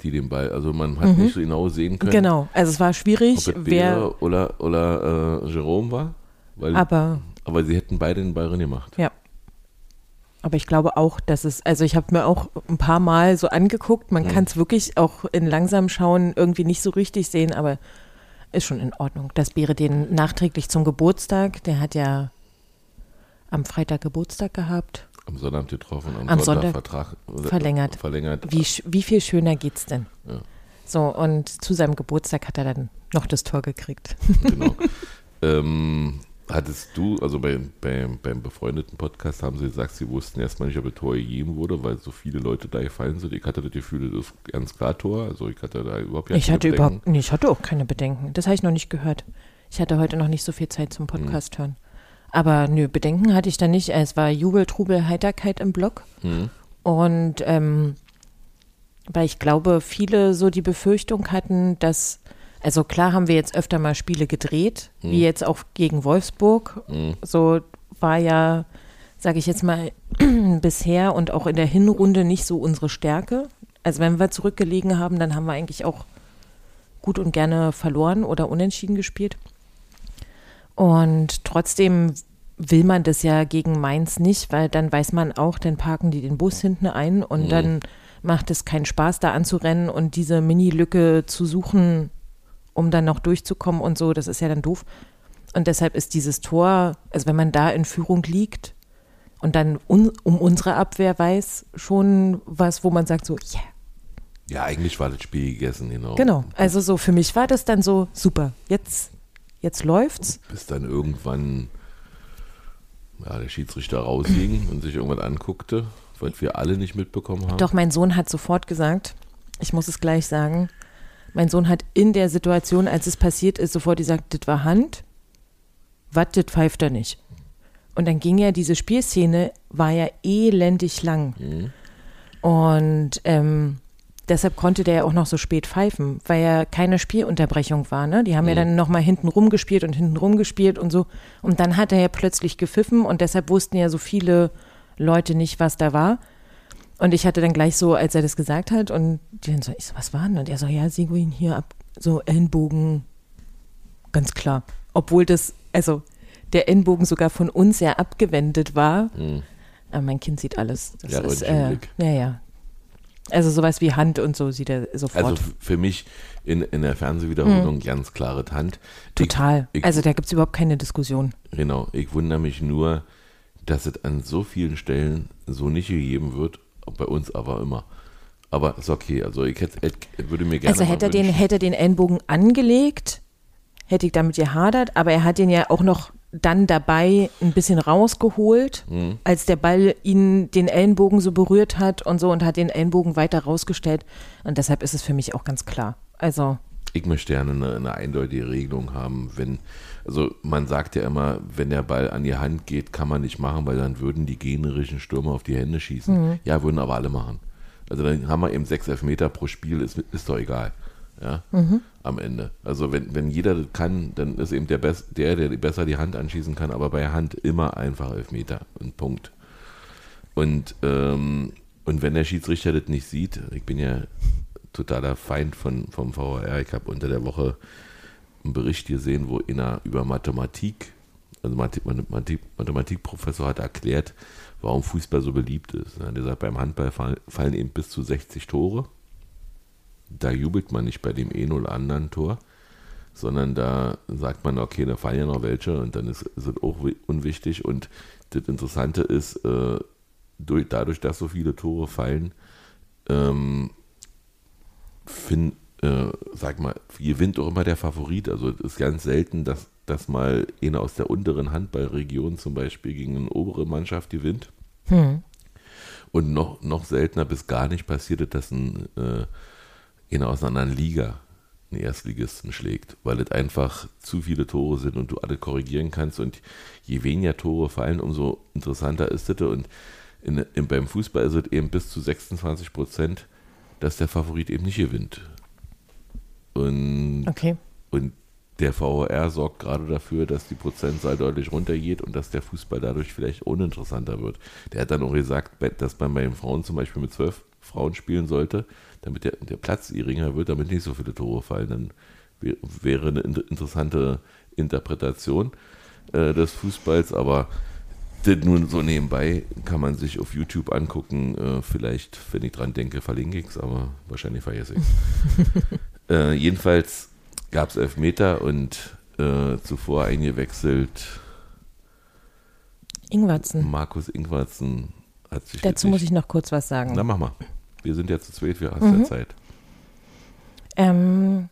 die den Ball, also man hat nicht so genau sehen können,
Genau. Also es war
ob
schwierig,
es
wer.
Oder, oder äh, Jerome war. Weil,
Aber
aber sie hätten beide den Ball rein gemacht.
ja. Aber ich glaube auch, dass es, also ich habe mir auch ein paar Mal so angeguckt, man kann es wirklich auch in langsam schauen irgendwie nicht so richtig sehen, aber ist schon in Ordnung. Das wäre den nachträglich zum Geburtstag, der hat ja am Freitag Geburtstag gehabt.
Am Sonnabend getroffen, am,
Am
Sonntag,
Sonntag
Vertrag, äh,
verlängert.
verlängert.
Wie, wie viel schöner geht's denn?
Ja.
So, und zu seinem Geburtstag hat er dann noch das Tor gekriegt.
Genau. ähm, hattest du, also bei, bei, beim befreundeten Podcast haben sie gesagt, sie wussten erstmal nicht, ob ein Tor gegeben wurde, weil so viele Leute da gefallen sind. Ich hatte das Gefühl, das ist ganz klar Tor. Also ich hatte da überhaupt
Ich
keine
hatte
Bedenken.
überhaupt, nee, ich hatte auch keine Bedenken. Das habe ich noch nicht gehört. Ich hatte heute noch nicht so viel Zeit zum Podcast hören. Aber nö, Bedenken hatte ich da nicht. Es war Jubel, Trubel, Heiterkeit im Block.
Mhm.
Und ähm, weil ich glaube, viele so die Befürchtung hatten, dass Also klar haben wir jetzt öfter mal Spiele gedreht,
Hm.
wie jetzt auch gegen Wolfsburg. So war ja, sage ich jetzt mal, bisher und auch in der Hinrunde nicht so unsere Stärke. Also wenn wir zurückgelegen haben, dann haben wir eigentlich auch gut und gerne verloren oder unentschieden gespielt. Und trotzdem will man das ja gegen Mainz nicht, weil dann weiß man auch, dann parken die den Bus hinten ein und dann macht es keinen Spaß, da anzurennen und diese Mini-Lücke zu suchen, um dann noch durchzukommen und so. Das ist ja dann doof. Und deshalb ist dieses Tor, also wenn man da in Führung liegt und dann un, um unsere Abwehr weiß, schon was, wo man sagt so, yeah.
Ja, eigentlich war das Spiel gegessen, genau.
Genau. Also so für mich war das dann so super. Jetzt, jetzt läuft's.
Bis dann irgendwann ja, der Schiedsrichter rausging und sich irgendwas anguckte, was wir alle nicht mitbekommen haben.
Doch mein Sohn hat sofort gesagt, ich muss es gleich sagen, mein Sohn hat in der Situation, als es passiert ist, sofort gesagt, das war Hand, was, das pfeift er nicht. Und dann ging ja diese Spielszene, war ja elendig lang. Und ähm, deshalb konnte der ja auch noch so spät pfeifen, weil ja keine Spielunterbrechung war. Ne? Die haben ja dann nochmal hinten rumgespielt und hinten rumgespielt und so. Und dann hat er ja plötzlich gepfiffen und deshalb wussten ja so viele Leute nicht, was da war. Und ich hatte dann gleich so, als er das gesagt hat, und die dann so, ich so, was war denn? Und er so, ja, Seguin hier ab, so Ellenbogen, ganz klar. Obwohl das, also der Ellenbogen sogar von uns ja abgewendet war. Aber mein Kind sieht alles. Das
Ja,
ist, äh, ja, ja. Also sowas wie Hand und so sieht er sofort.
Also für mich in, in der Fernsehwiederholung ganz klare Hand.
Total.
Ich, ich,
also da gibt es überhaupt keine Diskussion.
Genau, ich wundere mich nur, dass es an so vielen Stellen so nicht gegeben wird, bei uns aber immer. Aber ist okay, also ich hätte, hätte- würde mir gerne
Also hätte er, den, hätte er den Ellenbogen angelegt, hätte ich damit gehadert, aber er hat den ja auch noch dann dabei ein bisschen rausgeholt,
Mhm.
als der Ball ihn den Ellenbogen so berührt hat und so und hat den Ellenbogen weiter rausgestellt. Und deshalb ist es für mich auch ganz klar. Also,
Ich möchte gerne eine, eine eindeutige Regelung haben, wenn, also man sagt ja immer, wenn der Ball an die Hand geht, kann man nicht machen, weil dann würden die gegnerischen Stürmer auf die Hände schießen. Ja, würden aber alle machen. Also dann haben wir eben sechs Elfmeter pro Spiel, ist, ist doch egal. Ja, am Ende. Also wenn, wenn jeder das kann, dann ist eben der, Bess, der, der besser die Hand anschießen kann, aber bei Hand immer einfach Elfmeter und Punkt. Und, ähm, und wenn der Schiedsrichter das nicht sieht, ich bin ja totaler Feind von, vom VAR, ich habe unter der Woche einen Bericht gesehen, wo einer über Mathematik, also Mathe- Mathematik, Mathematikprofessor hat erklärt, warum Fußball so beliebt ist. Er hat gesagt, beim Handball fall- fallen eben bis zu 60 Tore. Da jubelt man nicht bei dem einen oder anderen Tor, sondern da sagt man, okay, da fallen ja noch welche und dann ist, es auch wi- unwichtig. Und das Interessante ist, äh, durch, dadurch, dass so viele Tore fallen, ähm, fin, äh, sag mal, gewinnt auch immer der Favorit. Also es ist ganz selten, dass, dass mal einer aus der unteren Handballregion zum Beispiel gegen eine obere Mannschaft gewinnt.
hm.
Und noch, noch seltener bis gar nicht passiert, dass ein, äh, einer aus einer anderen Liga einen Erstligisten schlägt, weil es einfach zu viele Tore sind und du alle korrigieren kannst. Und je weniger Tore fallen, umso interessanter ist es. Und in, in, beim Fußball ist es eben bis zu 26 Prozent, dass der Favorit eben nicht gewinnt. Und
okay.
und der VOR sorgt gerade dafür, dass die Prozentzahl deutlich runtergeht und dass der Fußball dadurch vielleicht uninteressanter wird. Der hat dann auch gesagt, dass man bei den Frauen zum Beispiel mit zwölf Frauen spielen sollte, damit der, der Platz geringer wird, damit nicht so viele Tore fallen. Dann wär, wäre eine inter- interessante Interpretation äh, des Fußballs, aber das nun so nebenbei kann man sich auf YouTube angucken. Äh, vielleicht, wenn ich dran denke, verlinke ich es, aber wahrscheinlich vergesse ich äh, jedenfalls gab es Elfmeter und äh, zuvor eingewechselt
Ingwarzen.
Markus Ingwarzen hat sich
Dazu muss ich noch kurz was sagen.
Na, mach mal. Wir sind ja zu zweit, wir hast
Mhm.
ja Zeit.
Ähm,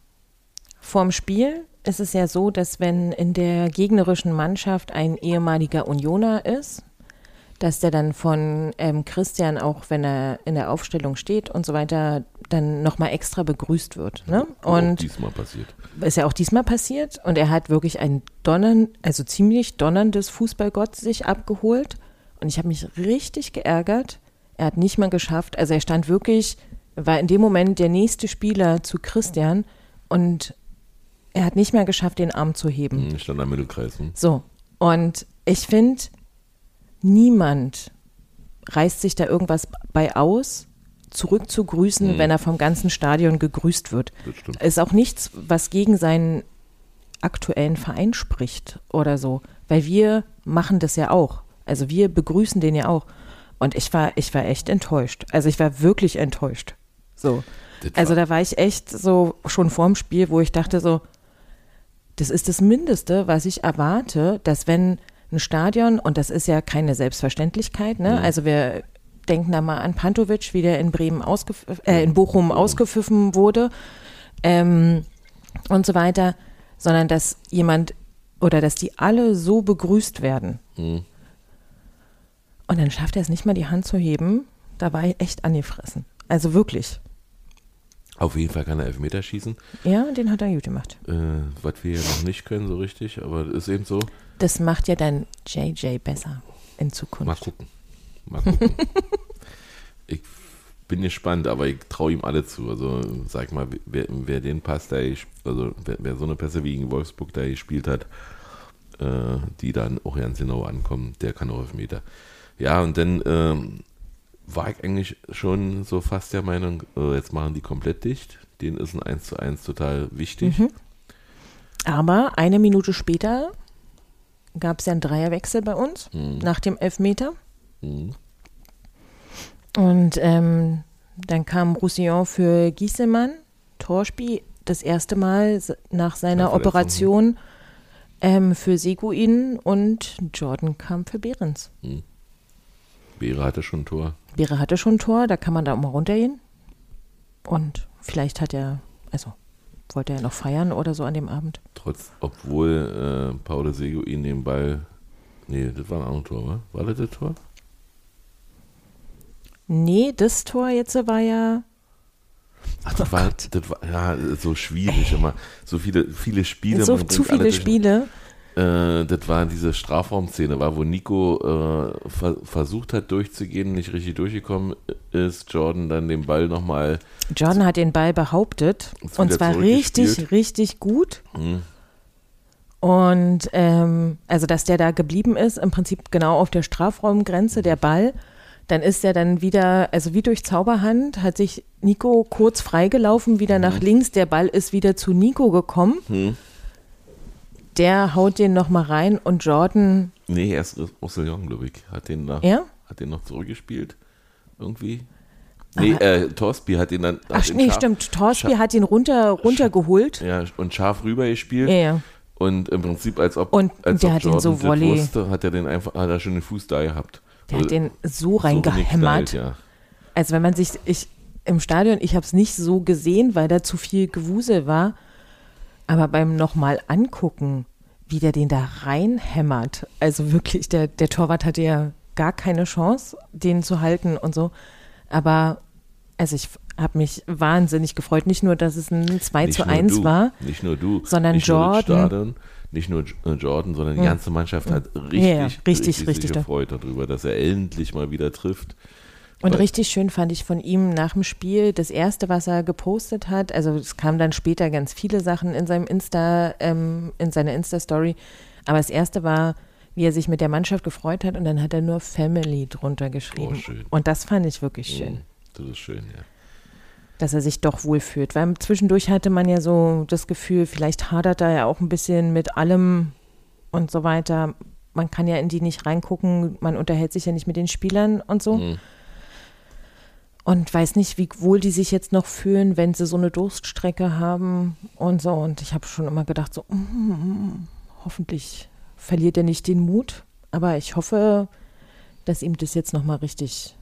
vorm Spiel ist es ja so, dass wenn in der gegnerischen Mannschaft ein ehemaliger Unioner ist, dass der dann von ähm, Christian, auch wenn er in der Aufstellung steht und so weiter, dann nochmal extra begrüßt wird. Ne?
Auch
Und
diesmal passiert.
ist ja auch diesmal passiert und er hat wirklich ein donnern, also ziemlich donnerndes Fußballgott sich abgeholt und ich habe mich richtig geärgert. Er hat nicht mal geschafft, also er stand wirklich, war in dem Moment der nächste Spieler zu Christian und er hat nicht mehr geschafft, den Arm zu heben.
Hm, Stand am Mittelkreis. Hm?
So, und ich finde, niemand reißt sich da irgendwas bei aus, zurückzugrüßen,
Mhm.
wenn er vom ganzen Stadion gegrüßt wird.
Das stimmt.
Ist auch nichts, was gegen seinen aktuellen Verein spricht oder so, weil wir machen das ja auch. Also wir begrüßen den ja auch. Und ich war, ich war echt enttäuscht. Also ich war wirklich enttäuscht. So.
Das
Also da war ich echt so schon vorm Spiel, wo ich dachte so, das ist das Mindeste, was ich erwarte, dass wenn ein Stadion, und das ist ja keine Selbstverständlichkeit, ne? Also wir denken da mal an Pantovic, wie der in Bremen äh, in Bochum ausgepfiffen wurde ähm, und so weiter, sondern dass jemand oder dass die alle so begrüßt werden.
Hm.
Und dann schafft er es nicht mal, die Hand zu heben. Da war ich echt angefressen. Also wirklich.
Auf jeden Fall kann er Elfmeter schießen,
Ja, den hat er gut gemacht.
äh, was wir ja noch nicht können so richtig, aber ist eben so.
Das macht ja dann JJ besser in Zukunft.
Mal gucken. Mal gucken. ich bin gespannt, aber ich traue ihm alle zu. Also sag mal, wer, wer den Pass da, also wer, wer so eine Pässe wie gegen Wolfsburg da gespielt hat, äh, die dann auch ganz genau ankommen, der kann auch Elfmeter. Ja, und dann ähm, war ich eigentlich schon so fast der Meinung, äh, jetzt machen die komplett dicht. Denen ist ein 1 zu 1 total wichtig.
Mhm. Aber eine Minute später gab es ja einen Dreierwechsel bei uns
Mhm.
nach dem Elfmeter.
Mhm.
Und ähm, dann kam Roussillon für Giesemann, Torspiel, das erste Mal nach seiner Operation ähm, für Seguin und Jordan kam für Behrens.
Beere hatte schon ein Tor.
Beere hatte schon ein Tor, da kann man da auch mal runtergehen. Und vielleicht hat er, also wollte er noch feiern oder so an dem Abend.
Trotz, obwohl äh, Paul Seguin den Ball. Nee, das war ein anderes Tor, wa? War das das Tor?
Nee, das Tor jetzt war ja,
Ach, das, war, das war ja so schwierig immer. So viele, viele Spiele.
so zu
alle
viele Spiele.
Äh, das war diese Strafraumszene, war, wo Nico äh, ver versucht hat durchzugehen, nicht richtig durchgekommen ist. Jordan dann den Ball nochmal.
Jordan hat den Ball behauptet und zwar richtig, richtig gut.
Hm,
Und ähm, also, dass der da geblieben ist, im Prinzip genau auf der Strafraumgrenze, der Ball, dann ist er dann wieder, also wie durch Zauberhand, hat sich Nico kurz freigelaufen, wieder nach links, der Ball ist wieder zu Nico gekommen.
hm.
Der haut den nochmal rein und Jordan,
Nee, erst Roussillon, glaube ich, hat den, nach,
ja?
hat den noch zurückgespielt. Irgendwie. Nee, äh, Torsby hat den dann.
Ach nee,
scharf-
stimmt, Torsby
scharf-
hat ihn runter, runtergeholt.
Ja, und scharf rüber gespielt.
Ja, ja.
Und im Prinzip, als ob,
Und
als
der
ob
hat ihn so
Jordan das
Volley-
wusste, hat er den einfach, hat er schon den Fuß da gehabt.
Der hat den so
so
reingehämmert.
geknallt, ja.
Also wenn man sich, ich im Stadion, ich habe es nicht so gesehen, weil da zu viel Gewusel war, aber beim nochmal angucken, wie der den da reinhämmert, also wirklich, der, der Torwart hatte ja gar keine Chance, den zu halten und so, aber also ich habe mich wahnsinnig gefreut, nicht nur, dass es ein 2
Nicht
zu
nur
1
du,
war,
Nicht nur du.
sondern
nicht Nur
Jordan.
Stadion, nicht nur äh, Jordan, sondern die ganze Mannschaft hat richtig,
Ja, ja, richtig, richtig
sich
da.
gefreut darüber, dass er endlich mal wieder trifft.
Und
Weil-
richtig schön fand ich von ihm nach dem Spiel das erste, was er gepostet hat. Also es kamen dann später ganz viele Sachen in seinem Insta, ähm, in seiner Insta-Story. Aber das erste war, wie er sich mit der Mannschaft gefreut hat und dann hat er nur Family drunter geschrieben.
Oh, schön.
Und das fand ich wirklich schön,
Mhm, Das ist schön, ja.
dass er sich doch wohlfühlt. Weil zwischendurch hatte man ja so das Gefühl, vielleicht hadert er ja auch ein bisschen mit allem und so weiter. Man kann ja in die nicht reingucken, man unterhält sich ja nicht mit den Spielern und so.
Mhm.
und weiß nicht, wie wohl die sich jetzt noch fühlen, wenn sie so eine Durststrecke haben und so. Und ich habe schon immer gedacht, so, mm, hoffentlich verliert er nicht den Mut. Aber ich hoffe, dass ihm das jetzt nochmal richtig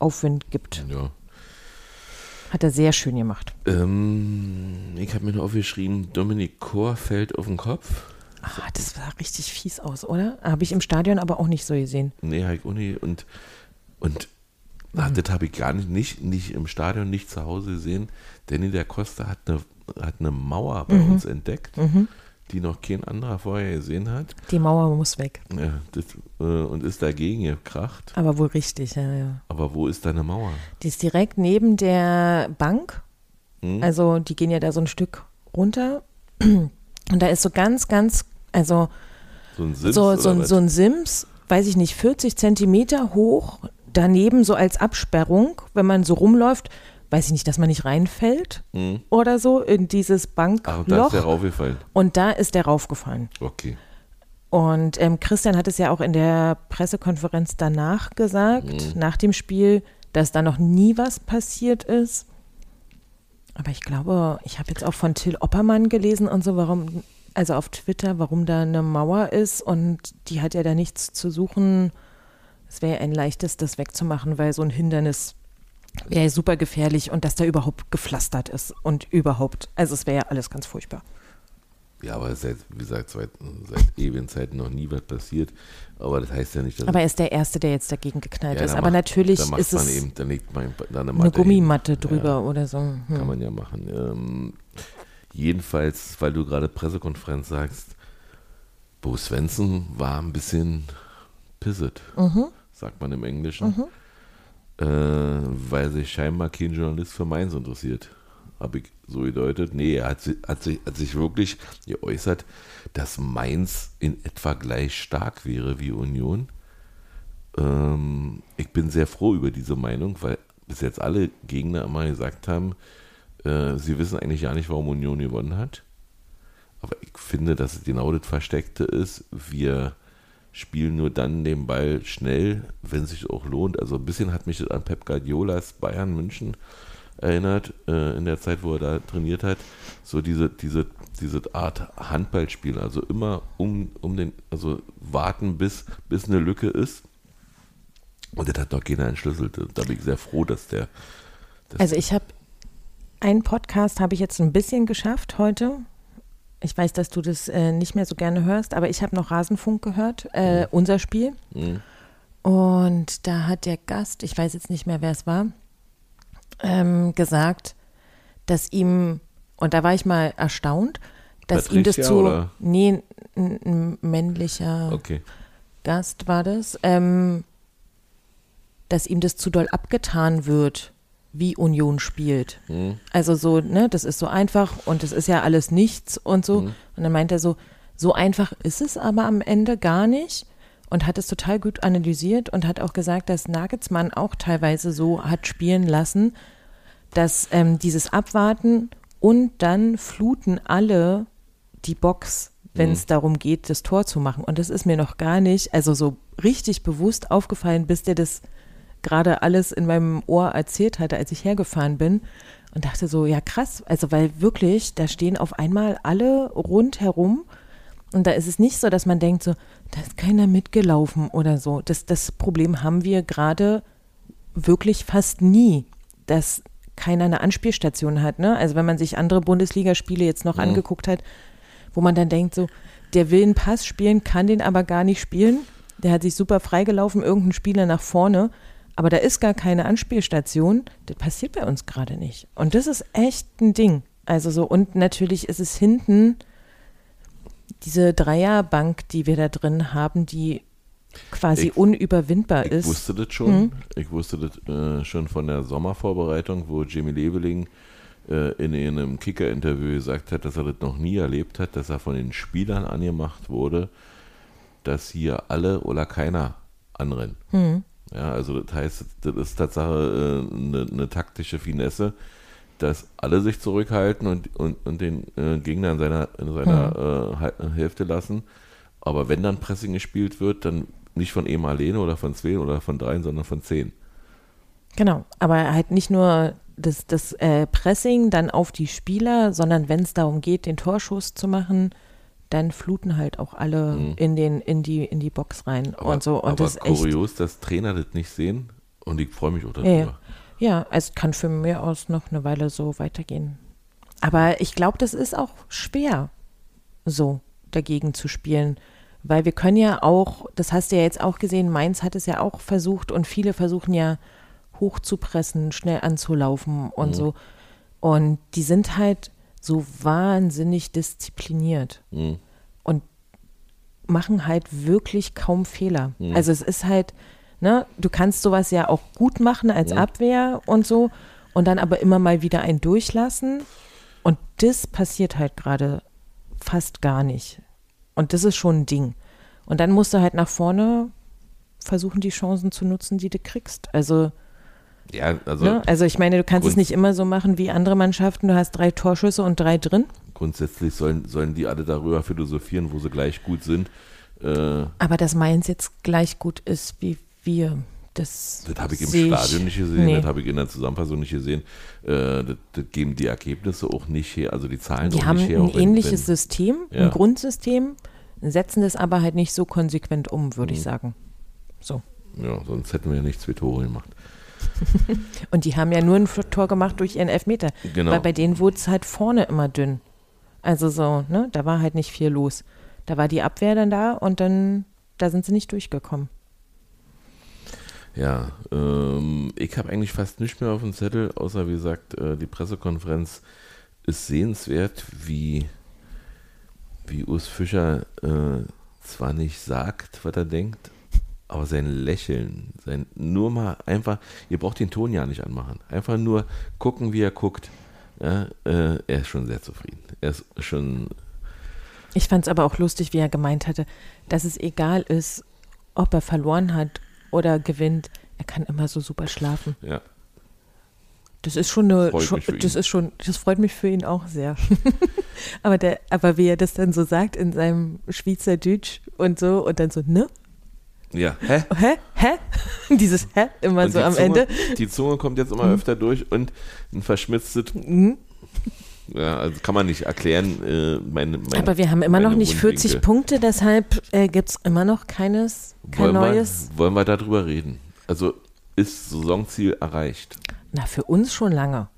Aufwind gibt.
ja.
Hat er sehr schön gemacht.
Ähm, ich habe mir noch aufgeschrieben, Dominik Kor fällt auf den Kopf.
Ah, das sah richtig fies aus, oder? Habe ich im Stadion aber auch nicht so gesehen.
Nee, Heik Uni und, und ach, das habe ich gar nicht, nicht, nicht im Stadion, nicht zu Hause gesehen. Danny der Costa hat eine, hat eine Mauer bei uns entdeckt, die noch kein anderer vorher gesehen hat.
Die Mauer muss weg.
Ja, das, äh, und ist dagegen gekracht.
Aber wohl richtig, ja, ja.
Aber wo ist deine Mauer?
Die ist direkt neben der Bank.
Hm?
Also die gehen ja da so ein Stück runter. Und da ist so ganz, ganz, also
So ein Sims
so, so, so ein Sims, weiß ich nicht, 40 Zentimeter hoch, daneben so als Absperrung, wenn man so rumläuft, weiß ich nicht, dass man nicht reinfällt
Mhm.
oder so in dieses
Ach, und da ist der
Bankloch.
raufgefallen.
Und da ist der raufgefallen.
Okay.
Und ähm, Christian hat es ja auch in der Pressekonferenz danach gesagt, nach dem Spiel, dass da noch nie was passiert ist. Aber ich glaube, ich habe jetzt auch von Till Oppermann gelesen und so, warum, also auf Twitter, warum da eine Mauer ist und die hat ja da nichts zu suchen. Es wäre ja ein leichtes, das wegzumachen, weil so ein Hindernis wäre ja super gefährlich und dass da überhaupt gepflastert ist und überhaupt, also es wäre ja alles ganz furchtbar.
Ja, aber seit, wie gesagt, seit, seit ewigen Zeiten noch nie was passiert. Aber das heißt ja nicht, dass
Aber er ist der Erste, der jetzt dagegen geknallt
Ja,
ist. Aber
macht-
natürlich ist
man
es
eben, dann legt man da eine,
eine
Matte
Gummimatte
hin.
drüber
Ja,
oder so. Hm.
kann man ja machen. Ähm, jedenfalls, weil du gerade Pressekonferenz sagst, Bo Svensson war ein bisschen pisset,
Mhm.
sagt man im Englischen, äh, weil sich scheinbar kein Journalist für Mainz interessiert. Habe ich so gedeutet. Nee, er hat, hat, sich, hat sich wirklich geäußert, dass Mainz in etwa gleich stark wäre wie Union. Ähm, ich bin sehr froh über diese Meinung, weil bis jetzt alle Gegner immer gesagt haben, äh, sie wissen eigentlich gar nicht, warum Union gewonnen hat. Aber ich finde, dass es genau das Versteckte ist. Wir spielen nur dann den Ball schnell, wenn es sich auch lohnt. Also ein bisschen hat mich das an Pep Guardiolas Bayern München erinnert, äh, in der Zeit, wo er da trainiert hat. So diese, diese, diese Art Handballspiel. Also immer um, um den, also warten, bis, bis eine Lücke ist. Und das hat noch keiner entschlüsselt. Da bin ich sehr froh, dass der. Dass
Also ich habe einen Podcast habe ich jetzt ein bisschen geschafft heute. Ich weiß, dass du das äh, nicht mehr so gerne hörst, aber ich habe noch Rasenfunk gehört, äh, unser Spiel.
Mhm.
Und da hat der Gast, ich weiß jetzt nicht mehr, wer es war, ähm, gesagt, dass ihm, und da war ich mal erstaunt, dass ihm das
Patricia,
zu,
oder?
nee, ein männlicher
Okay.
Gast war das, ähm, dass ihm das zu doll abgetan wird, wie Union spielt.
Mhm.
Also so, ne, das ist so einfach und das ist ja alles nichts und so.
Mhm.
Und dann meint er so, so einfach ist es aber am Ende gar nicht und hat es total gut analysiert und hat auch gesagt, dass Nagelsmann auch teilweise so hat spielen lassen, dass ähm, dieses Abwarten und dann fluten alle die Box, wenn es darum geht, das Tor zu machen. Und das ist mir noch gar nicht, also so richtig bewusst aufgefallen, bis der das gerade alles in meinem Ohr erzählt hatte, als ich hergefahren bin und dachte so, ja krass, also weil wirklich, da stehen auf einmal alle rundherum und da ist es nicht so, dass man denkt so, da ist keiner mitgelaufen oder so. Das, das Problem haben wir gerade wirklich fast nie, dass keiner eine Anspielstation hat. Ne? Also wenn man sich andere Bundesligaspiele jetzt noch angeguckt hat, wo man dann denkt so, der will einen Pass spielen, kann den aber gar nicht spielen. Der hat sich super freigelaufen, irgendein Spieler nach vorne, aber da ist gar keine Anspielstation. Das passiert bei uns gerade nicht. Und das ist echt ein Ding. Also so, und natürlich ist es hinten diese Dreierbank, die wir da drin haben, die quasi
Ich-
unüberwindbar
Ich
ist.
wusste das schon. Ich wusste das äh, schon von der Sommervorbereitung, wo Jimmy Leveling äh, in einem Kicker-Interview gesagt hat, dass er das noch nie erlebt hat, dass er von den Spielern angemacht wurde, dass hier alle oder keiner anrennen.
Hm.
Ja, also das heißt, das ist Tatsache äh, eine, eine taktische Finesse, dass alle sich zurückhalten und, und, und den äh, Gegner in seiner, in seiner äh, Hal- Hälfte lassen. Aber wenn dann Pressing gespielt wird, dann nicht von ihm alleine oder von zwei oder von dreien, sondern von zehn.
Genau, aber halt nicht nur das, das äh, Pressing dann auf die Spieler, sondern wenn es darum geht, den Torschuss zu machen, dann fluten halt auch alle
Mhm.
in, den, in, die, in die Box rein
Aber,
und so. Und
aber
das ist echt.
kurios, dass Trainer das nicht sehen und ich freue mich auch darüber.
ja. ja, es kann für mich aus noch eine Weile so weitergehen. Aber ich glaube, das ist auch schwer, so dagegen zu spielen. Weil wir können ja auch, das hast du ja jetzt auch gesehen, Mainz hat es ja auch versucht und viele versuchen ja hoch zu pressen, schnell anzulaufen und
Mhm.
so. Und die sind halt so wahnsinnig diszipliniert
Mhm.
und machen halt wirklich kaum Fehler.
Mhm.
Also es ist halt, ne, du kannst sowas ja auch gut machen als. Abwehr und so und dann aber immer mal wieder ein durchlassen und das passiert halt gerade fast gar nicht. Und das ist schon ein Ding. Und dann musst du halt nach vorne versuchen, die Chancen zu nutzen, die du kriegst. Also,
Ja, also
ne? also ich meine, du kannst es nicht immer so machen wie andere Mannschaften. Du hast drei Torschüsse und drei drin.
grundsätzlich sollen, sollen die alle darüber philosophieren, wo sie gleich gut sind. Äh,
Aber dass Mainz jetzt gleich gut ist wie wir, das,
Das habe ich im Stadion nicht gesehen,
nee.
das habe ich in der Zusammenfassung nicht gesehen. Äh, das, das geben die Ergebnisse auch nicht her, also die Zahlen
Die
auch
haben
nicht her.
ein
auch wenn-
ähnliches
wenn,
System,
Ja.
ein Grundsystem, setzen das aber halt nicht so konsequent um, würde
Mhm.
ich sagen. So.
Ja, sonst hätten wir ja nicht zwei Tore gemacht.
Und die haben ja nur ein Tor gemacht durch ihren Elfmeter.
Genau.
Weil bei denen wurde es halt vorne immer dünn. Also so, ne, da war halt nicht viel los. Da war die Abwehr dann da und dann, da sind sie nicht durchgekommen.
Ja, ähm, ich habe eigentlich fast nichts mehr auf dem Zettel, außer wie gesagt, äh, die Pressekonferenz ist sehenswert, wie, wie Urs Fischer äh, zwar nicht sagt, was er denkt, aber sein Lächeln, sein nur mal einfach, ihr braucht den Ton ja nicht anmachen, einfach nur gucken, wie er guckt. Ja, äh, er ist schon sehr zufrieden. Er ist schon,
Ich fand es aber auch lustig, wie er gemeint hatte, dass es egal ist, ob er verloren hat oder gewinnt. Er kann immer so super schlafen.
ja,
Das ist schon eine, schon, das
ihn.
ist schon, das freut mich für ihn auch sehr. aber der, aber wie er das dann so sagt in seinem Schweizerdeutsch und so und dann so, ne?
Ja, hä?
Hä? Hä? Dieses Hä immer
Und
so am
Zunge,
Ende.
Die Zunge kommt jetzt immer öfter durch und ein verschmitztes.
Mhm.
Ja, also kann man nicht erklären. Äh, meine, meine,
Aber wir haben immer noch nicht 40
Mundwinkel.
Punkte, deshalb äh, gibt es immer noch keines, kein
wollen
neues.
Wir, wollen wir darüber reden? Also ist Saisonziel erreicht?
Na, für uns schon lange.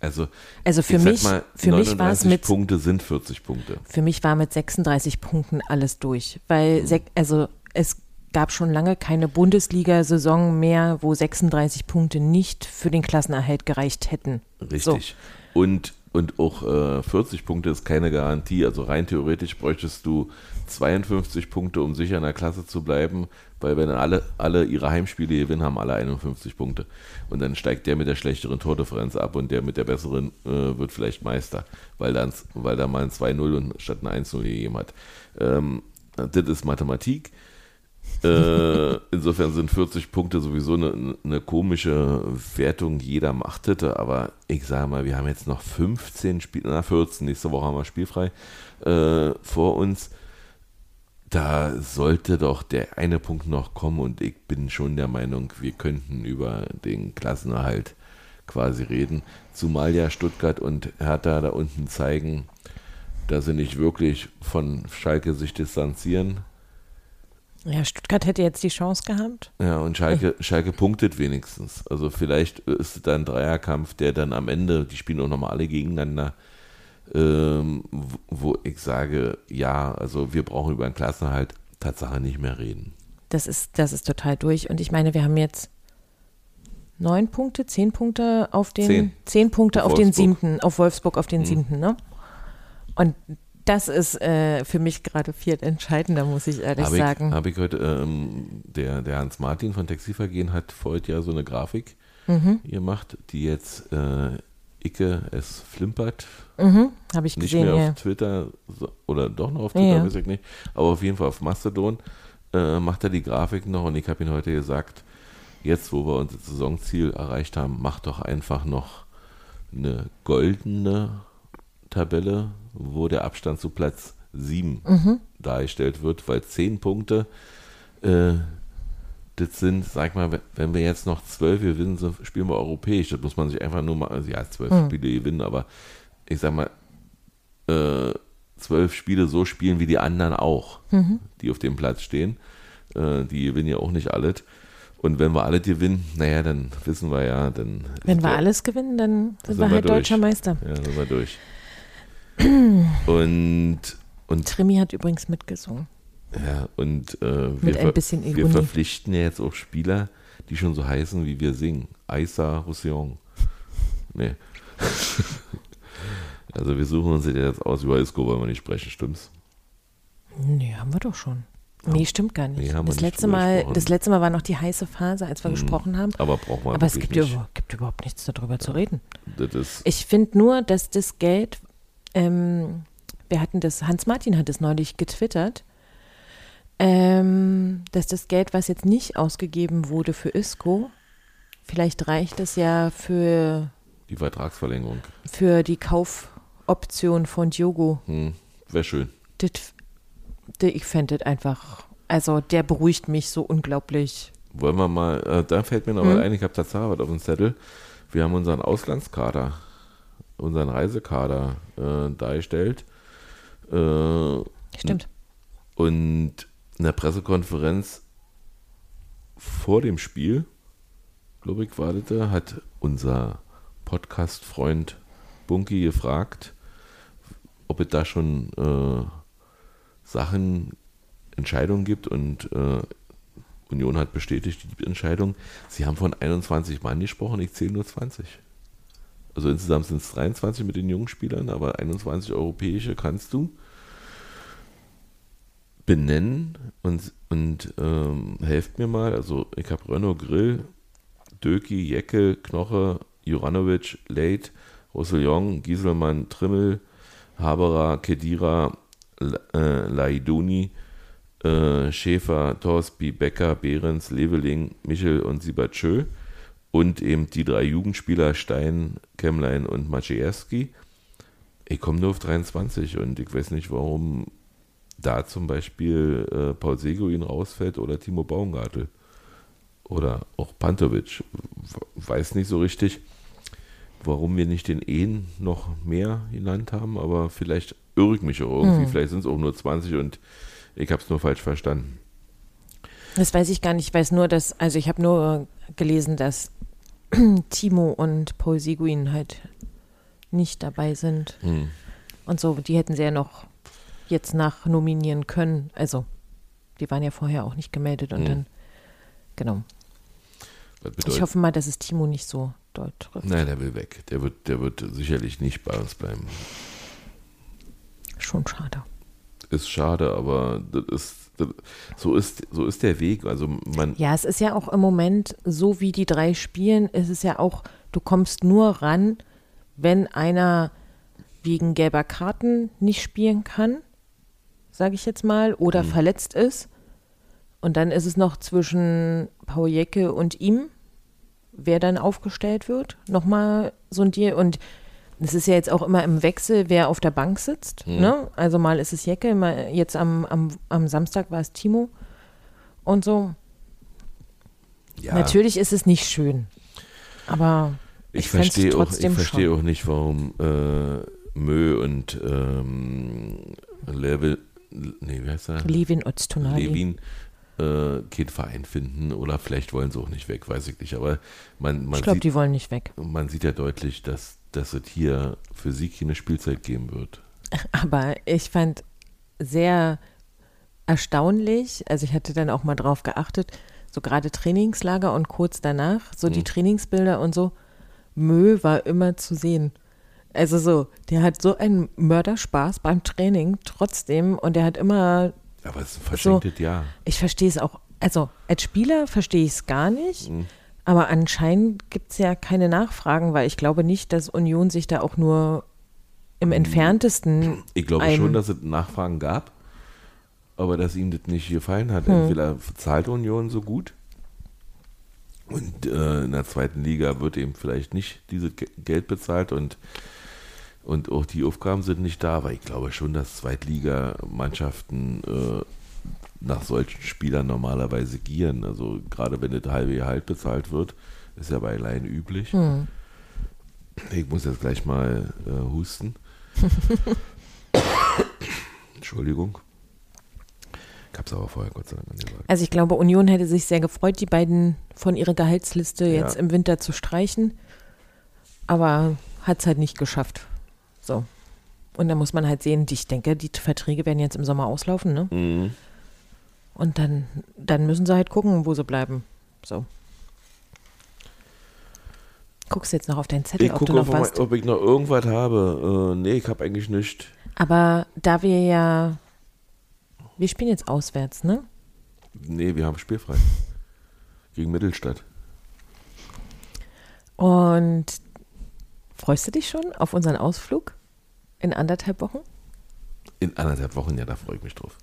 Also
Also für mich,
mal,
für mich war es
39
mit,
Punkte sind 40 Punkte.
für mich war mit 36 Punkten alles durch, weil
Mhm.
also es gab schon lange keine Bundesliga-Saison mehr, wo 36 Punkte nicht für den Klassenerhalt gereicht hätten.
Richtig. Und, und auch äh, 40 Punkte ist keine Garantie. Also rein theoretisch bräuchtest du 52 Punkte, um sicher in der Klasse zu bleiben, weil wenn alle, alle ihre Heimspiele gewinnen, haben alle 51 Punkte. Und dann steigt der mit der schlechteren Tordifferenz ab und der mit der besseren äh, wird vielleicht Meister, weil, dann, weil da mal ein 2-0 und statt ein 1-0 gegeben hat. Ähm, das ist Mathematik. Äh, insofern sind 40 Punkte sowieso eine, eine komische Wertung. Jeder macht das, aber ich sage mal, wir haben jetzt noch 15 Spiele, na 14, nächste Woche haben wir spielfrei äh, vor uns. Da sollte doch der eine Punkt noch kommen und ich bin schon der Meinung, wir könnten über den Klassenerhalt quasi reden. Zumal ja Stuttgart und Hertha da unten zeigen, dass sie nicht wirklich von Schalke sich distanzieren.
Ja, Stuttgart hätte jetzt die Chance gehabt.
Ja, und Schalke, Schalke punktet wenigstens. Also vielleicht ist es dann ein Dreierkampf, der dann am Ende, die spielen auch nochmal alle gegeneinander, ähm, wo- ich sage, ja, also wir brauchen über den Klassenerhalt Tatsache nicht mehr reden.
Das ist, das ist total durch. Und ich meine, wir haben jetzt neun Punkte, zehn Punkte auf den,
Zehn.
zehn Punkte
Auf
auf, den siebten, auf Wolfsburg auf den
Mhm.
siebten, ne? Und das ist äh, für mich gerade viel entscheidender, muss ich ehrlich
Habe ich,
sagen.
hab ich heute, ähm, der, der Hans Martin von Textilvergehen hat heute ja so eine Grafik
Mhm.
gemacht, die jetzt äh, Icke es flimpert,
Mhm, Habe ich
nicht
gesehen,
mehr
ja.
auf Twitter oder doch noch auf Twitter,
Ja.
weiß ich nicht, aber auf jeden Fall auf Mastodon äh, macht er die Grafik noch und ich habe ihn heute gesagt, jetzt wo wir unser Saisonziel erreicht haben, mach doch einfach noch eine goldene Tabelle, wo der Abstand zu Platz 7
Mhm.
dargestellt wird, weil 10 Punkte, äh, das sind, sag mal, wenn- wir jetzt noch 12 gewinnen, so spielen wir europäisch. Das muss man sich einfach nur mal, also ja, 12
Mhm.
Spiele gewinnen, aber ich sag mal, äh, 12 Spiele so spielen wie die anderen auch,
Mhm.
die auf dem Platz stehen. Äh, die gewinnen ja auch nicht alles. Und wenn wir alle gewinnen, naja, dann wissen wir ja, dann
Wenn wir
der-
alles gewinnen, dann sind,
sind
wir
wir
halt
durch.
deutscher Meister.
Ja, sind wir durch. Und, und
Trimi hat übrigens mitgesungen.
Ja, und äh,
Mit
wir,
ein
ver- wir verpflichten ja jetzt auch Spieler, die schon so heißen, wie wir singen. Aissa Roussillon. Nee. also wir suchen uns jetzt aus, über Isco wollen wir nicht sprechen, stimmt's?
Nee, haben wir doch schon. Nee, stimmt gar nicht.
Nee,
das, letzte Mal,
gesprochen.
das letzte Mal war noch die heiße Phase, als wir
Mhm.
gesprochen haben.
Aber brauchen wir
Aber es gibt,
nicht.
über, gibt überhaupt nichts darüber zu reden. Ich finde nur, dass das Geld ähm, wir hatten das, Hans Martin hat es neulich getwittert, ähm, dass das Geld, was jetzt nicht ausgegeben wurde für Isco, vielleicht reicht es ja für,
Die Vertragsverlängerung.
für die Kaufoption von Diogo.
Hm, Wäre schön.
Das, das, ich fände das einfach, also der beruhigt mich so unglaublich.
Wollen wir mal, äh, da fällt mir noch
Hm?
mal ein, ich habe Tatsache was auf dem Zettel. Wir haben unseren Auslandskader, unseren Reisekader äh, dargestellt. Äh,
Stimmt.
Und in der Pressekonferenz vor dem Spiel, glaube ich, war das, da, hat unser Podcast-Freund Bunky gefragt, ob es da schon äh, Sachen, Entscheidungen gibt und äh, Union hat bestätigt die Entscheidung. Sie haben von 21 Mann gesprochen, ich zähle nur 20. Also insgesamt sind es 23 mit den jungen Spielern, aber 21 europäische kannst du benennen und, und ähm, helft mir mal. Also ich habe Renault Grill, Döki, Jeckel, Knoche, Juranovic, Leit, Roussillon, Gieselmann, Trimmel, Haberer, Kedira, äh, Laiduni, äh, Schäfer, Torsby, Becker, Behrens, Leveling, Michel und Sibachö und eben die drei Jugendspieler Stein, Kemlein und Maciejewski. Ich komme nur auf 23 und ich weiß nicht, warum da zum Beispiel äh, Paul Seguin rausfällt oder Timo Baumgartel oder auch Pantovic. Weiß nicht so richtig, warum wir nicht den Ehen noch mehr genannt haben, aber vielleicht irre ich mich auch irgendwie.
Hm.
Vielleicht sind es auch nur 20 und ich habe es nur falsch verstanden.
Das weiß ich gar nicht. Ich weiß nur, dass, also ich habe nur gelesen, dass Timo und Paul Seguin halt nicht dabei sind.
Hm.
Und so, die hätten sie ja noch jetzt nach nominieren können. Also, die waren ja vorher auch nicht gemeldet und
Mhm.
dann, genau. Ich hoffe mal, dass es Timo nicht so dort trifft.
nein, der will weg. Der wird, der wird sicherlich nicht bei uns bleiben.
Schon schade.
Ist schade, aber das ist, so, ist, so ist der Weg. Also man,
Ja, es ist ja auch im Moment, so wie die drei spielen, ist es ja auch, du kommst nur ran, wenn einer wegen gelber Karten nicht spielen kann, sage ich jetzt mal, oder
Mhm.
verletzt ist. Und dann ist es noch zwischen Paul Jecke und ihm, wer dann aufgestellt wird. Nochmal so ein Deal. Und es ist ja jetzt auch immer im Wechsel, wer auf der Bank sitzt.
Mhm.
Ne? Also mal ist es Jecke, mal jetzt am, am, am Samstag war es Timo und so.
ja,
Natürlich ist es nicht schön. Aber
ich,
ich
verstehe auch, ich
trotzdem
verstehe
schon.
auch nicht, warum äh, Mö und ähm, Level, nee, wie heißt er?
Levin Öztunali.
Levin äh, keinen Verein finden oder vielleicht wollen sie auch nicht weg, weiß ich nicht. Aber man, man,
Ich glaube, die wollen nicht weg.
man sieht ja deutlich, dass, dass es hier für sie keine Spielzeit geben wird.
Aber ich fand sehr erstaunlich, also ich hatte dann auch mal drauf geachtet, so gerade Trainingslager und kurz danach, so die
Mhm.
Trainingsbilder und so, Mö war immer zu sehen. Also so, der hat so einen Mörderspaß beim Training trotzdem und der hat immer,
Aber es ist ein verschenktes Jahr.
ich verstehe es auch, also als Spieler verstehe ich es gar nicht,
Mhm.
Aber anscheinend gibt es ja keine Nachfragen, weil ich glaube nicht, dass Union sich da auch nur im entferntesten
Ich glaube schon, dass es Nachfragen gab, aber dass ihm das nicht gefallen hat.
Hm.
Entweder zahlt Union so gut und äh, in der zweiten Liga wird eben vielleicht nicht dieses Ge- Geld bezahlt und, und auch die Aufgaben sind nicht da, aber ich glaube schon, dass Zweitligamannschaften äh, nach solchen Spielern normalerweise gieren. Also gerade wenn das halbe Gehalt bezahlt wird, ist ja bei Laien üblich.
Hm.
Ich muss jetzt gleich mal äh, husten. Entschuldigung. Ich hab's aber vorher Gott sei Dank angesagt.
Also ich glaube, Union hätte sich sehr gefreut, die beiden von ihrer Gehaltsliste
Ja.
jetzt im Winter zu streichen. Aber hat es halt nicht geschafft. So. Und da muss man halt sehen, ich denke, die Verträge werden jetzt im Sommer auslaufen, ne?
Mhm.
Und dann, dann müssen sie halt gucken, wo sie bleiben. So. Guckst du jetzt noch auf deinen Zettel,
Ich
ob du
gucke,
noch
ob,
was.
ob ich noch irgendwas habe. Äh, nee, ich habe eigentlich nichts.
Aber da wir ja. Wir spielen jetzt auswärts, ne?
Nee, wir haben spielfrei. Gegen Mittelstadt.
Und freust du dich schon auf unseren Ausflug in anderthalb Wochen?
In anderthalb Wochen, ja, da freue ich mich drauf.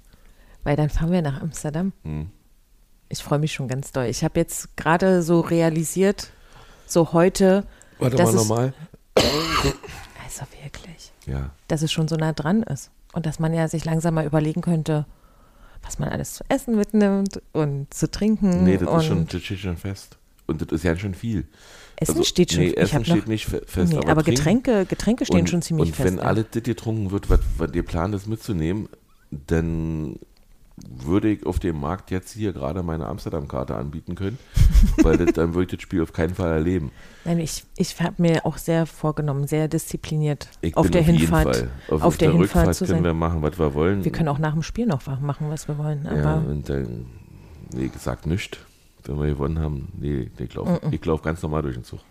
Weil dann fahren wir nach Amsterdam.
Hm.
Ich freue mich schon ganz doll. Ich habe jetzt gerade so realisiert, so heute,
Warte
Das
mal nochmal.
also wirklich,
Ja,
dass es schon so nah dran ist. Und dass man ja sich langsam mal überlegen könnte, was man alles zu essen mitnimmt und zu trinken.
nee, das
und
ist schon, das steht schon fest. Und das ist ja schon viel.
Essen
Also,
steht schon.
Nee,
ich
Essen
hab noch,
steht nicht fe- fest,
nee,
aber,
aber, Getränke, Getränke stehen
und,
schon ziemlich
und
fest.
wenn
ja.
alles das getrunken wird, was, was ihr plant ist mitzunehmen, dann würde ich auf dem Markt jetzt hier gerade meine Amsterdam-Karte anbieten können, weil das, dann würde ich das Spiel auf keinen Fall erleben.
Nein, ich, ich habe mir auch sehr vorgenommen, sehr diszipliniert
Ich
auf der
auf jeden
Hinfahrt.
Fall. Auf,
auf der
der
Hinfahrt
Rückfahrt
zu
können
sein.
wir machen, was wir wollen.
Wir können auch nach dem Spiel noch machen, was wir wollen. Aber
ja, und dann, nee, gesagt nichts. Wenn wir gewonnen haben, nee, ich laufe ich lauf ganz normal durch den Zug.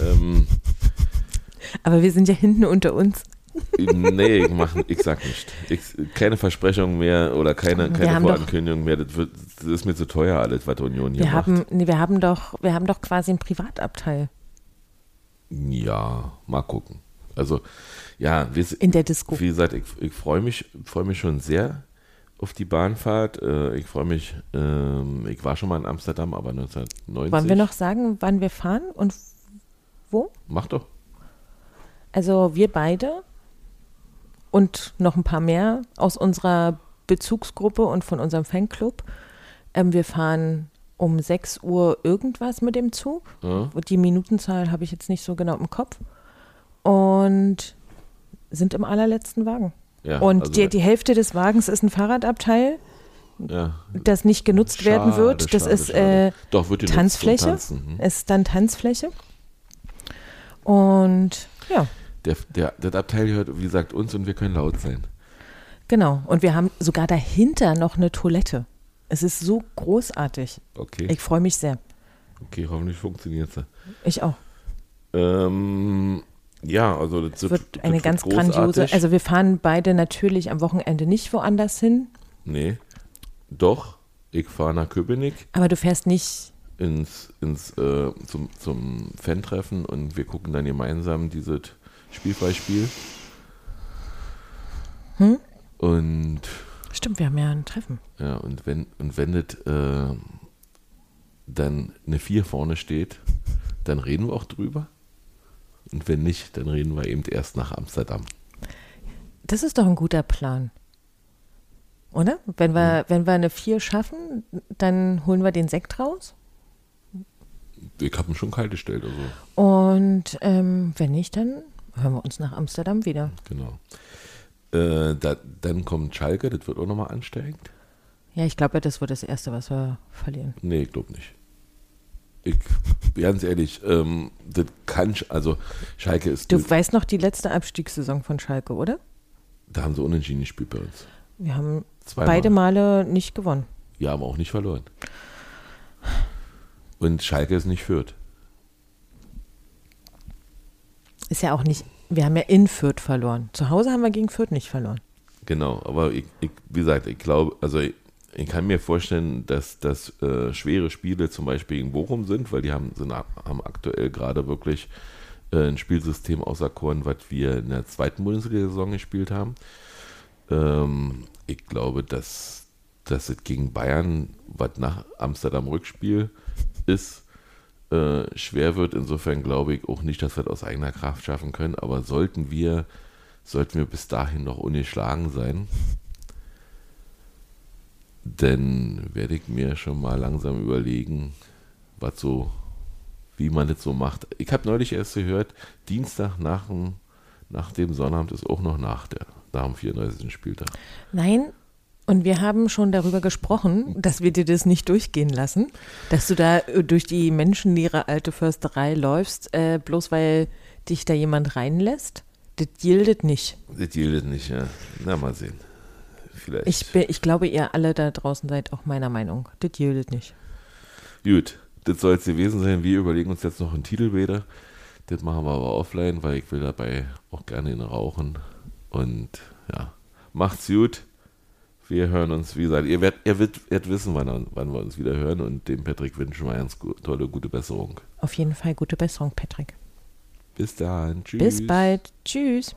Ähm,
Aber wir sind ja hinten unter uns.
Nee, ich, mach, ich sag nicht. Ich, keine Versprechung mehr oder keine, keine
doch-
Vorankündigung mehr. Das, wird, das ist mir zu teuer, alles, was Union hier
Wir
macht.
haben, nee, wir haben doch, wir haben doch quasi einen Privatabteil
Ja, mal gucken. Also, ja, wir,
in der Disco.
wie gesagt, ich, ich freue mich, freue mich schon sehr auf die Bahnfahrt. Äh, Ich freue mich, ähm, ich war schon mal in Amsterdam, aber 1990.
Wollen wir noch sagen, wann wir fahren und wo?
Mach doch.
Also wir beide und noch ein paar mehr aus unserer Bezugsgruppe und von unserem Fanclub. Ähm, wir fahren um 6 Uhr irgendwas mit dem Zug.
Ja?
Die Minutenzahl habe ich jetzt nicht so genau im Kopf. Und sind im allerletzten Wagen.
Ja,
und
also,
die, die Hälfte des Wagens ist ein Fahrradabteil,
ja,
das nicht genutzt werden
Schade,
wird. Das
schade,
ist äh,
doch, wird
Tanzfläche.
Hm.
ist dann Tanzfläche. Und ja,
Der, der, das Abteil gehört, wie gesagt, uns und wir können laut sein.
genau. Und wir haben sogar dahinter noch eine Toilette. Es ist so großartig.
Okay,
Ich freue mich sehr.
okay hoffentlich funktioniert es.
Ich auch.
Ähm, ja, also das
Es wird
das
eine ganz grandiose.
großartig.
Also wir fahren beide natürlich am Wochenende nicht woanders hin,
nee, doch, ich fahre nach Köpenick
aber du fährst nicht.
ins, ins, äh, zum, zum Fan-Treffen und wir gucken dann gemeinsam dieses Spielfreispiel.
Hm?
Und
Stimmt, wir haben ja ein Treffen.
ja, und wenn, und wenn das äh, dann eine 4 vorne steht, dann reden wir auch drüber. Und wenn nicht, dann reden wir eben erst nach Amsterdam.
Das ist doch ein guter Plan. Oder? Wenn wir, wenn wir eine 4 schaffen, dann holen wir den Sekt raus.
Ich habe ihn schon kalt gestellt, also
Und ähm, wenn nicht, dann hören wir uns nach Amsterdam wieder.
genau. Äh, da, dann kommt Schalke, das wird auch nochmal ansteigend.
Ja, ich glaube, das wird das Erste, was wir verlieren.
Nee, ich glaube nicht. Ich, ganz ehrlich, ähm, das kann, also Schalke ist,
Du weißt noch die letzte Abstiegssaison von Schalke, oder?
da haben sie unentschieden gespielt bei uns.
Wir haben
Zweimal.
beide Male nicht gewonnen.
Ja, aber auch nicht verloren. Und Schalke ist nicht Fürth.
Ist ja auch nicht, wir haben ja in Fürth verloren. Zu Hause haben wir gegen Fürth nicht verloren.
Genau, aber ich, ich, wie gesagt, ich glaube, also ich, ich kann mir vorstellen, dass das äh, schwere Spiele zum Beispiel gegen Bochum sind, weil die haben, sind, haben aktuell gerade wirklich äh, ein Spielsystem auserkoren, was wir in der zweiten Bundesliga-Saison gespielt haben. Ähm, ich glaube, dass, dass es gegen Bayern, was nach Amsterdam Rückspiel ist, äh, schwer wird. Insofern glaube ich auch nicht, dass wir das aus eigener Kraft schaffen können. Aber sollten wir, sollten wir bis dahin noch ungeschlagen sein, dann werde ich mir schon mal langsam überlegen, was so, wie man das so macht. Ich habe neulich erst gehört, Dienstag nach dem, nach dem Sonnabend ist auch noch nach, der, nach dem 34. Spieltag.
Nein, und wir haben schon darüber gesprochen, dass wir dir das nicht durchgehen lassen, dass du da äh, durch die menschenleere alte Försterei läufst, äh, bloß weil dich da jemand reinlässt. Das gildet nicht.
Das gilt nicht, ja. Na, mal sehen. Vielleicht.
Ich, bin, ich glaube, ihr alle da draußen seid auch meiner Meinung. Das gildet nicht.
Gut, das soll es gewesen sein. Wir überlegen uns jetzt noch einen Titelbilder. Das machen wir aber offline, weil ich will dabei auch gerne ihn rauchen. Und ja, macht's gut. Wir hören uns, wie gesagt, ihr werdet, ihr werdet wissen, wann, wann, wir uns wieder hören und dem Patrick wünschen wir eine tolle, gute Besserung.
Auf jeden Fall gute Besserung, Patrick.
Bis dann. Tschüss.
Bis bald. Tschüss.